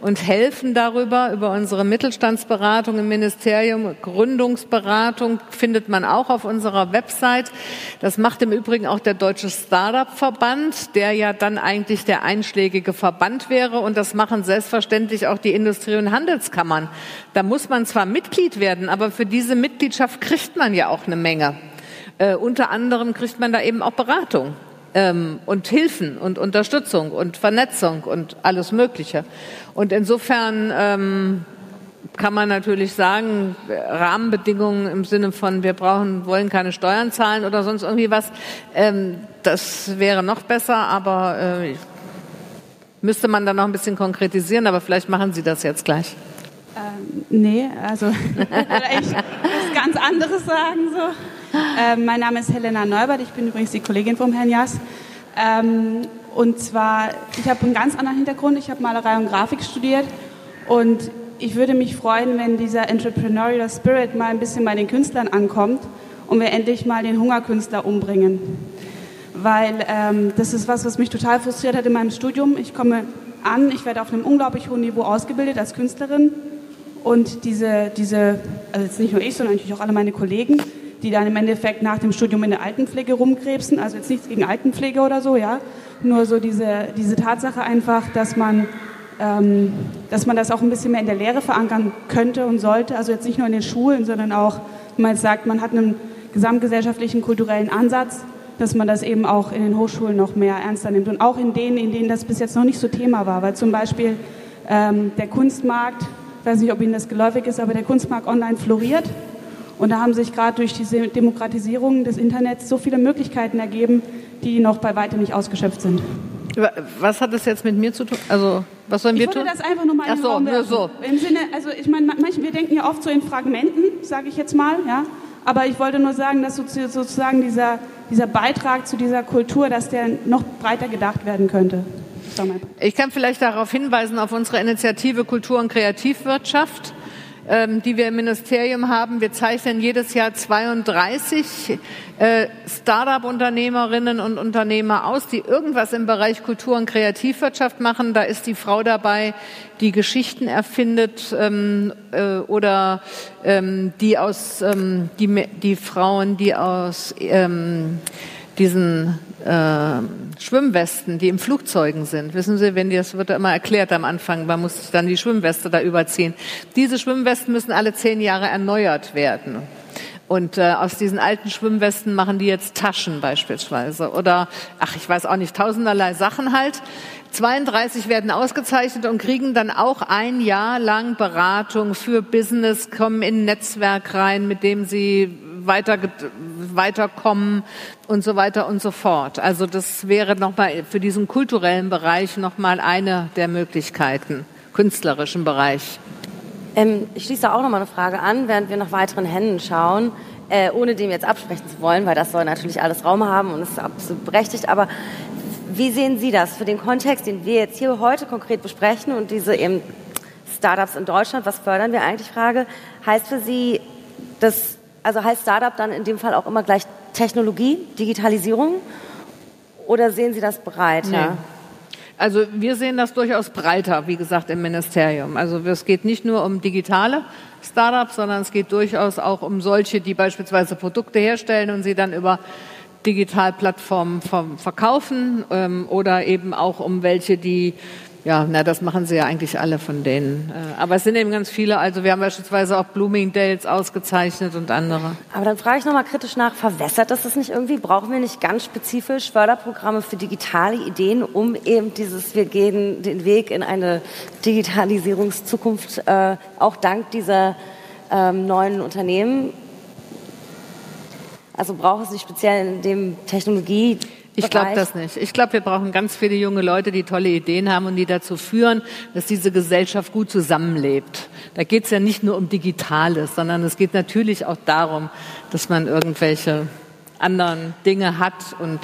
und helfen darüber, über unsere Mittelstandsberatung im Ministerium. Gründungsberatung findet man auch auf unserer Website. Das macht im Übrigen auch der Deutsche Startup-Verband, der ja dann eigentlich der einschlägige Verband wäre. Und das machen selbstverständlich auch die Industrie- und Handelskammern. Da muss man zwar Mitglied werden, aber für diese Mitgliedschaft kriegt man ja auch eine Menge. Äh, unter anderem kriegt man da eben auch Beratung ähm, und Hilfen und Unterstützung und Vernetzung und alles Mögliche. Und insofern ähm, kann man natürlich sagen, Rahmenbedingungen im Sinne von, wir brauchen, wollen keine Steuern zahlen oder sonst irgendwie was, ähm, das wäre noch besser, aber äh, müsste man dann noch ein bisschen konkretisieren, aber vielleicht machen Sie das jetzt gleich. Ähm, nee, also vielleicht was ganz anderes sagen so. Ähm, mein Name ist Helena Neubert, ich bin übrigens die Kollegin vom Herrn Jas. Ähm, und zwar, ich habe einen ganz anderen Hintergrund, ich habe Malerei und Grafik studiert und ich würde mich freuen, wenn dieser Entrepreneurial Spirit mal ein bisschen bei den Künstlern ankommt und wir endlich mal den Hungerkünstler umbringen. Weil ähm, das ist was, was mich total frustriert hat in meinem Studium. Ich komme an, ich werde auf einem unglaublich hohen Niveau ausgebildet als Künstlerin und diese, diese, also jetzt nicht nur ich, sondern natürlich auch alle meine Kollegen, die dann im Endeffekt nach dem Studium in der Altenpflege rumkrebsen, also jetzt nichts gegen Altenpflege oder so, ja, nur so diese, diese Tatsache einfach, dass man, ähm, dass man das auch ein bisschen mehr in der Lehre verankern könnte und sollte, also jetzt nicht nur in den Schulen, sondern auch, wenn man jetzt sagt, man hat einen gesamtgesellschaftlichen kulturellen Ansatz, dass man das eben auch in den Hochschulen noch mehr ernster nimmt. Und auch in denen, in denen das bis jetzt noch nicht so Thema war, weil zum Beispiel ähm, der Kunstmarkt ich weiß nicht, ob Ihnen das geläufig ist, aber der Kunstmarkt online floriert. Und da haben sich gerade durch diese Demokratisierung des Internets so viele Möglichkeiten ergeben, die noch bei weitem nicht ausgeschöpft sind. Was hat das jetzt mit mir zu tun? Also, was sollen wir tun? tun? Ich wollte das einfach nur mal in Ach den so, nur so. Im Sinne, also ich meine, manche, wir denken ja oft so in Fragmenten, sage ich jetzt mal, ja. Aber ich wollte nur sagen, dass sozusagen dieser, dieser Beitrag zu dieser Kultur, dass der noch breiter gedacht werden könnte. Ich kann vielleicht darauf hinweisen, auf unsere Initiative Kultur und Kreativwirtschaft, die wir im Ministerium haben. Wir zeichnen jedes Jahr 32 äh, Start-up-Unternehmerinnen und Unternehmer aus, die irgendwas im Bereich Kultur und Kreativwirtschaft machen. Da ist die Frau dabei, die Geschichten erfindet ähm, äh, oder ähm, die aus ähm, die, die Frauen, die aus ähm, diesen äh, Schwimmwesten, die im Flugzeugen sind. Wissen Sie, wenn die, das wird immer erklärt am Anfang, man muss dann die Schwimmweste da überziehen. Diese Schwimmwesten müssen alle zehn Jahre erneuert werden. Und äh, aus diesen alten Schwimmwesten machen die jetzt Taschen beispielsweise. Oder, ach, ich weiß auch nicht, tausenderlei Sachen halt. 32 werden ausgezeichnet und kriegen dann auch ein Jahr lang Beratung für Business, kommen in ein Netzwerk rein, mit dem sie weiter, weiterkommen und so weiter und so fort. Also das wäre nochmal für diesen kulturellen Bereich nochmal eine der Möglichkeiten, künstlerischen Bereich. Ähm, ich schließe auch noch mal eine Frage an, während wir nach weiteren Händen schauen, äh, ohne dem jetzt absprechen zu wollen, weil das soll natürlich alles Raum haben und ist absolut berechtigt. Aber wie sehen Sie das für den Kontext, den wir jetzt hier heute konkret besprechen und diese eben Startups in Deutschland, was fördern wir eigentlich? Frage heißt für Sie, dass also heißt Startup dann in dem Fall auch immer gleich Technologie, Digitalisierung? Oder sehen Sie das breiter? Nee. Also wir sehen das durchaus breiter, wie gesagt, im Ministerium. Also es geht nicht nur um digitale Startups, sondern es geht durchaus auch um solche, die beispielsweise Produkte herstellen und sie dann über Digitalplattformen verkaufen ähm, oder eben auch um welche, die Ja, na, das machen sie ja eigentlich alle von denen. Äh, aber es sind eben ganz viele. Also wir haben beispielsweise auch Bloomingdales ausgezeichnet und andere. Aber dann frage ich nochmal kritisch nach, verwässert das das nicht irgendwie? Brauchen wir nicht ganz spezifisch Förderprogramme für digitale Ideen, um eben dieses, wir gehen den Weg in eine Digitalisierungszukunft, äh, auch dank dieser ähm, neuen Unternehmen? Also braucht es nicht speziell in dem Technologie ich glaube das nicht. Ich glaube, wir brauchen ganz viele junge Leute, die tolle Ideen haben und die dazu führen, dass diese Gesellschaft gut zusammenlebt. Da geht es ja nicht nur um Digitales, sondern es geht natürlich auch darum, dass man irgendwelche anderen Dinge hat und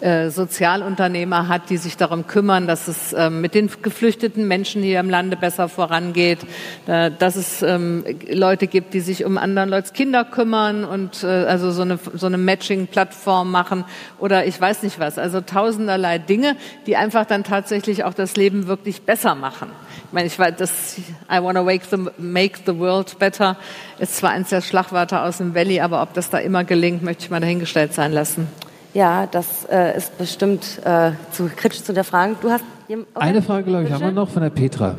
äh, Sozialunternehmer hat, die sich darum kümmern, dass es ähm, mit den geflüchteten Menschen hier im Lande besser vorangeht, äh, dass es ähm, Leute gibt, die sich um anderen Leute Kinder kümmern und äh, also so eine, so eine Matching-Plattform machen oder ich weiß nicht was. Also tausenderlei Dinge, die einfach dann tatsächlich auch das Leben wirklich besser machen. Ich meine, ich weiß, das I want to make the, make the world better ist zwar eins der Schlagwörter aus dem Valley, aber ob das da immer gelingt, möchte ich mal dahingestellt sein lassen. Ja, das äh, ist bestimmt äh, zu kritisch zu der Frage. Du hast okay. eine Frage, glaube ich, haben wir noch von der Petra.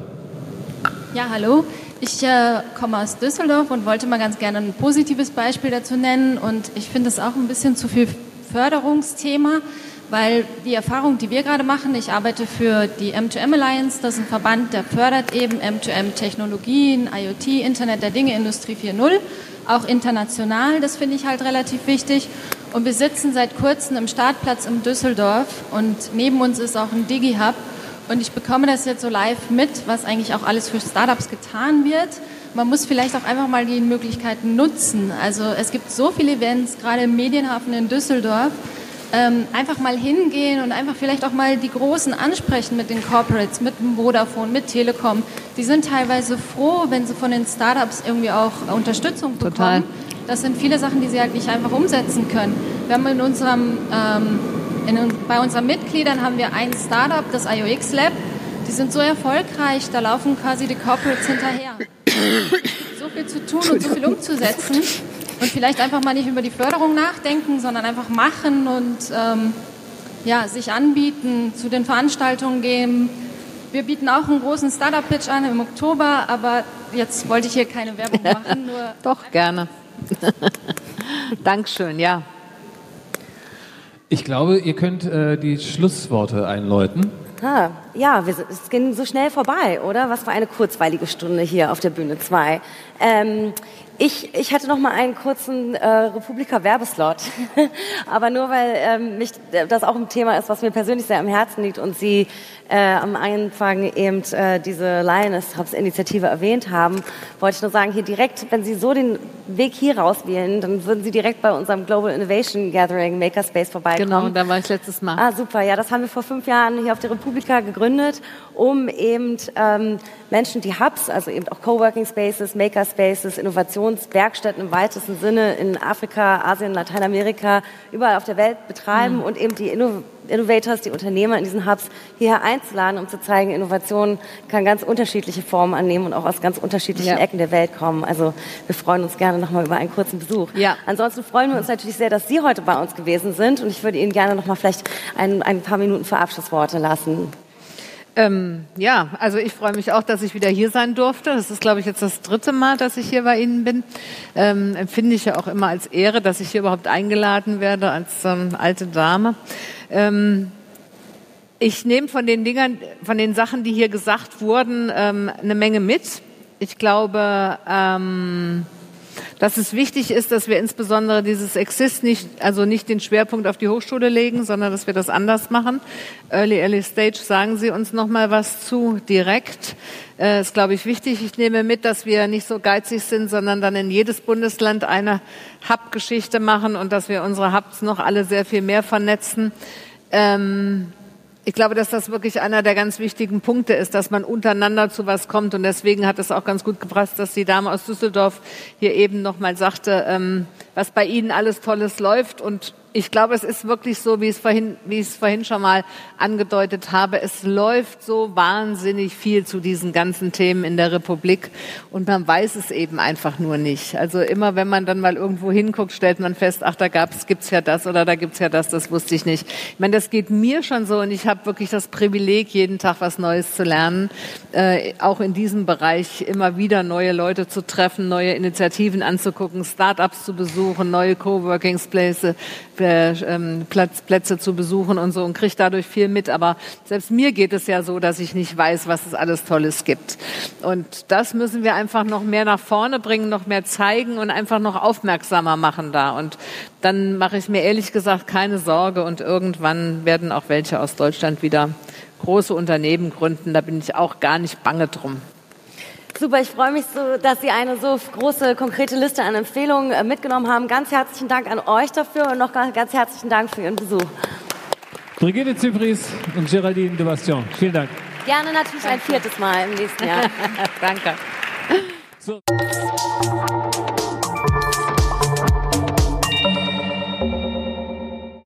Ja, hallo. Ich äh, komme aus Düsseldorf und wollte mal ganz gerne ein positives Beispiel dazu nennen. Und ich finde es auch ein bisschen zu viel Förderungsthema weil die Erfahrung, die wir gerade machen, ich arbeite für die M2M Alliance, das ist ein Verband, der fördert eben M2M-Technologien, IoT, Internet der Dinge, Industrie 4.0, auch international, das finde ich halt relativ wichtig. Und wir sitzen seit kurzem im Startplatz in Düsseldorf und neben uns ist auch ein Digi-Hub. Und ich bekomme das jetzt so live mit, was eigentlich auch alles für Startups getan wird. Man muss vielleicht auch einfach mal die Möglichkeiten nutzen. Also es gibt so viele Events, gerade im Medienhafen in Düsseldorf, ähm, einfach mal hingehen und einfach vielleicht auch mal die Großen ansprechen mit den Corporates, mit Vodafone, mit Telekom. Die sind teilweise froh, wenn sie von den Startups irgendwie auch Unterstützung bekommen. Total. Das sind viele Sachen, die sie halt nicht einfach umsetzen können. Wir haben in unserem, ähm, in, bei unseren Mitgliedern haben wir ein Startup, das IOX Lab. Die sind so erfolgreich, da laufen quasi die Corporates hinterher. so viel zu tun und so viel umzusetzen. Und vielleicht einfach mal nicht über die Förderung nachdenken, sondern einfach machen und ähm, ja, sich anbieten, zu den Veranstaltungen gehen. Wir bieten auch einen großen Startup-Pitch an im Oktober, aber jetzt wollte ich hier keine Werbung machen. Nur Doch, gerne. Dankeschön, ja. Ich glaube, ihr könnt äh, die Schlussworte einläuten. Ah, ja, wir, es ging so schnell vorbei, oder? Was für eine kurzweilige Stunde hier auf der Bühne 2. Ähm, ich, ich hätte noch mal einen kurzen äh, Republika-Werbeslot, aber nur weil ähm, mich das auch ein Thema ist, was mir persönlich sehr am Herzen liegt und Sie äh, am Anfang eben äh, diese Lioness Hubs Initiative erwähnt haben, wollte ich nur sagen, hier direkt, wenn Sie so den Weg hier rauswählen, dann würden Sie direkt bei unserem Global Innovation Gathering Makerspace vorbeikommen. Genau, da war ich letztes Mal. Ah, super. Ja, das haben wir vor fünf Jahren hier auf der Republika gegründet, um eben ähm, Menschen, die Hubs, also eben auch Coworking Spaces, Makerspaces, Innovationswerkstätten im weitesten Sinne in Afrika, Asien, Lateinamerika, überall auf der Welt betreiben mhm. und eben die Inno Innovators, die Unternehmer in diesen Hubs hierher einzuladen, um zu zeigen, Innovation kann ganz unterschiedliche Formen annehmen und auch aus ganz unterschiedlichen ja. Ecken der Welt kommen. Also wir freuen uns gerne nochmal über einen kurzen Besuch. Ja. Ansonsten freuen wir uns natürlich sehr, dass Sie heute bei uns gewesen sind und ich würde Ihnen gerne nochmal vielleicht ein, ein paar Minuten für Abschlussworte lassen. Ähm, ja, also ich freue mich auch, dass ich wieder hier sein durfte. Das ist, glaube ich, jetzt das dritte Mal, dass ich hier bei Ihnen bin. Ähm, empfinde ich ja auch immer als Ehre, dass ich hier überhaupt eingeladen werde als ähm, alte Dame. Ähm, ich nehme von den Dingern, von den Sachen, die hier gesagt wurden, ähm, eine Menge mit. Ich glaube, ähm, dass es wichtig ist, dass wir insbesondere dieses Exist nicht, also nicht den Schwerpunkt auf die Hochschule legen, sondern dass wir das anders machen. Early Early Stage sagen Sie uns noch mal was zu direkt. Äh, ist, glaube ich, wichtig. Ich nehme mit, dass wir nicht so geizig sind, sondern dann in jedes Bundesland eine Hub-Geschichte machen und dass wir unsere Hubs noch alle sehr viel mehr vernetzen. Ähm, ich glaube, dass das wirklich einer der ganz wichtigen Punkte ist, dass man untereinander zu was kommt. Und deswegen hat es auch ganz gut gepasst, dass die Dame aus Düsseldorf hier eben nochmal sagte, ähm, was bei Ihnen alles Tolles läuft und ich glaube, es ist wirklich so, wie ich es vorhin, wie ich es vorhin schon mal angedeutet habe. Es läuft so wahnsinnig viel zu diesen ganzen Themen in der Republik und man weiß es eben einfach nur nicht. Also immer, wenn man dann mal irgendwo hinguckt, stellt man fest, ach, da gab's, gibt's ja das oder da gibt's ja das, das wusste ich nicht. Ich meine, das geht mir schon so und ich habe wirklich das Privileg, jeden Tag was Neues zu lernen, äh, auch in diesem Bereich immer wieder neue Leute zu treffen, neue Initiativen anzugucken, Startups zu besuchen, neue Coworking Places Platz, Plätze zu besuchen und so und kriege dadurch viel mit. Aber selbst mir geht es ja so, dass ich nicht weiß, was es alles Tolles gibt. Und das müssen wir einfach noch mehr nach vorne bringen, noch mehr zeigen und einfach noch aufmerksamer machen da. Und dann mache ich mir ehrlich gesagt keine Sorge und irgendwann werden auch welche aus Deutschland wieder große Unternehmen gründen. Da bin ich auch gar nicht bange drum. Super, ich freue mich so, dass Sie eine so große, konkrete Liste an Empfehlungen äh, mitgenommen haben. Ganz herzlichen Dank an euch dafür und noch ganz herzlichen Dank für Ihren Besuch. Brigitte Zypris und Geraldine de Bastion, vielen Dank. Gerne natürlich ein viertes Mal im nächsten Jahr. Danke. So.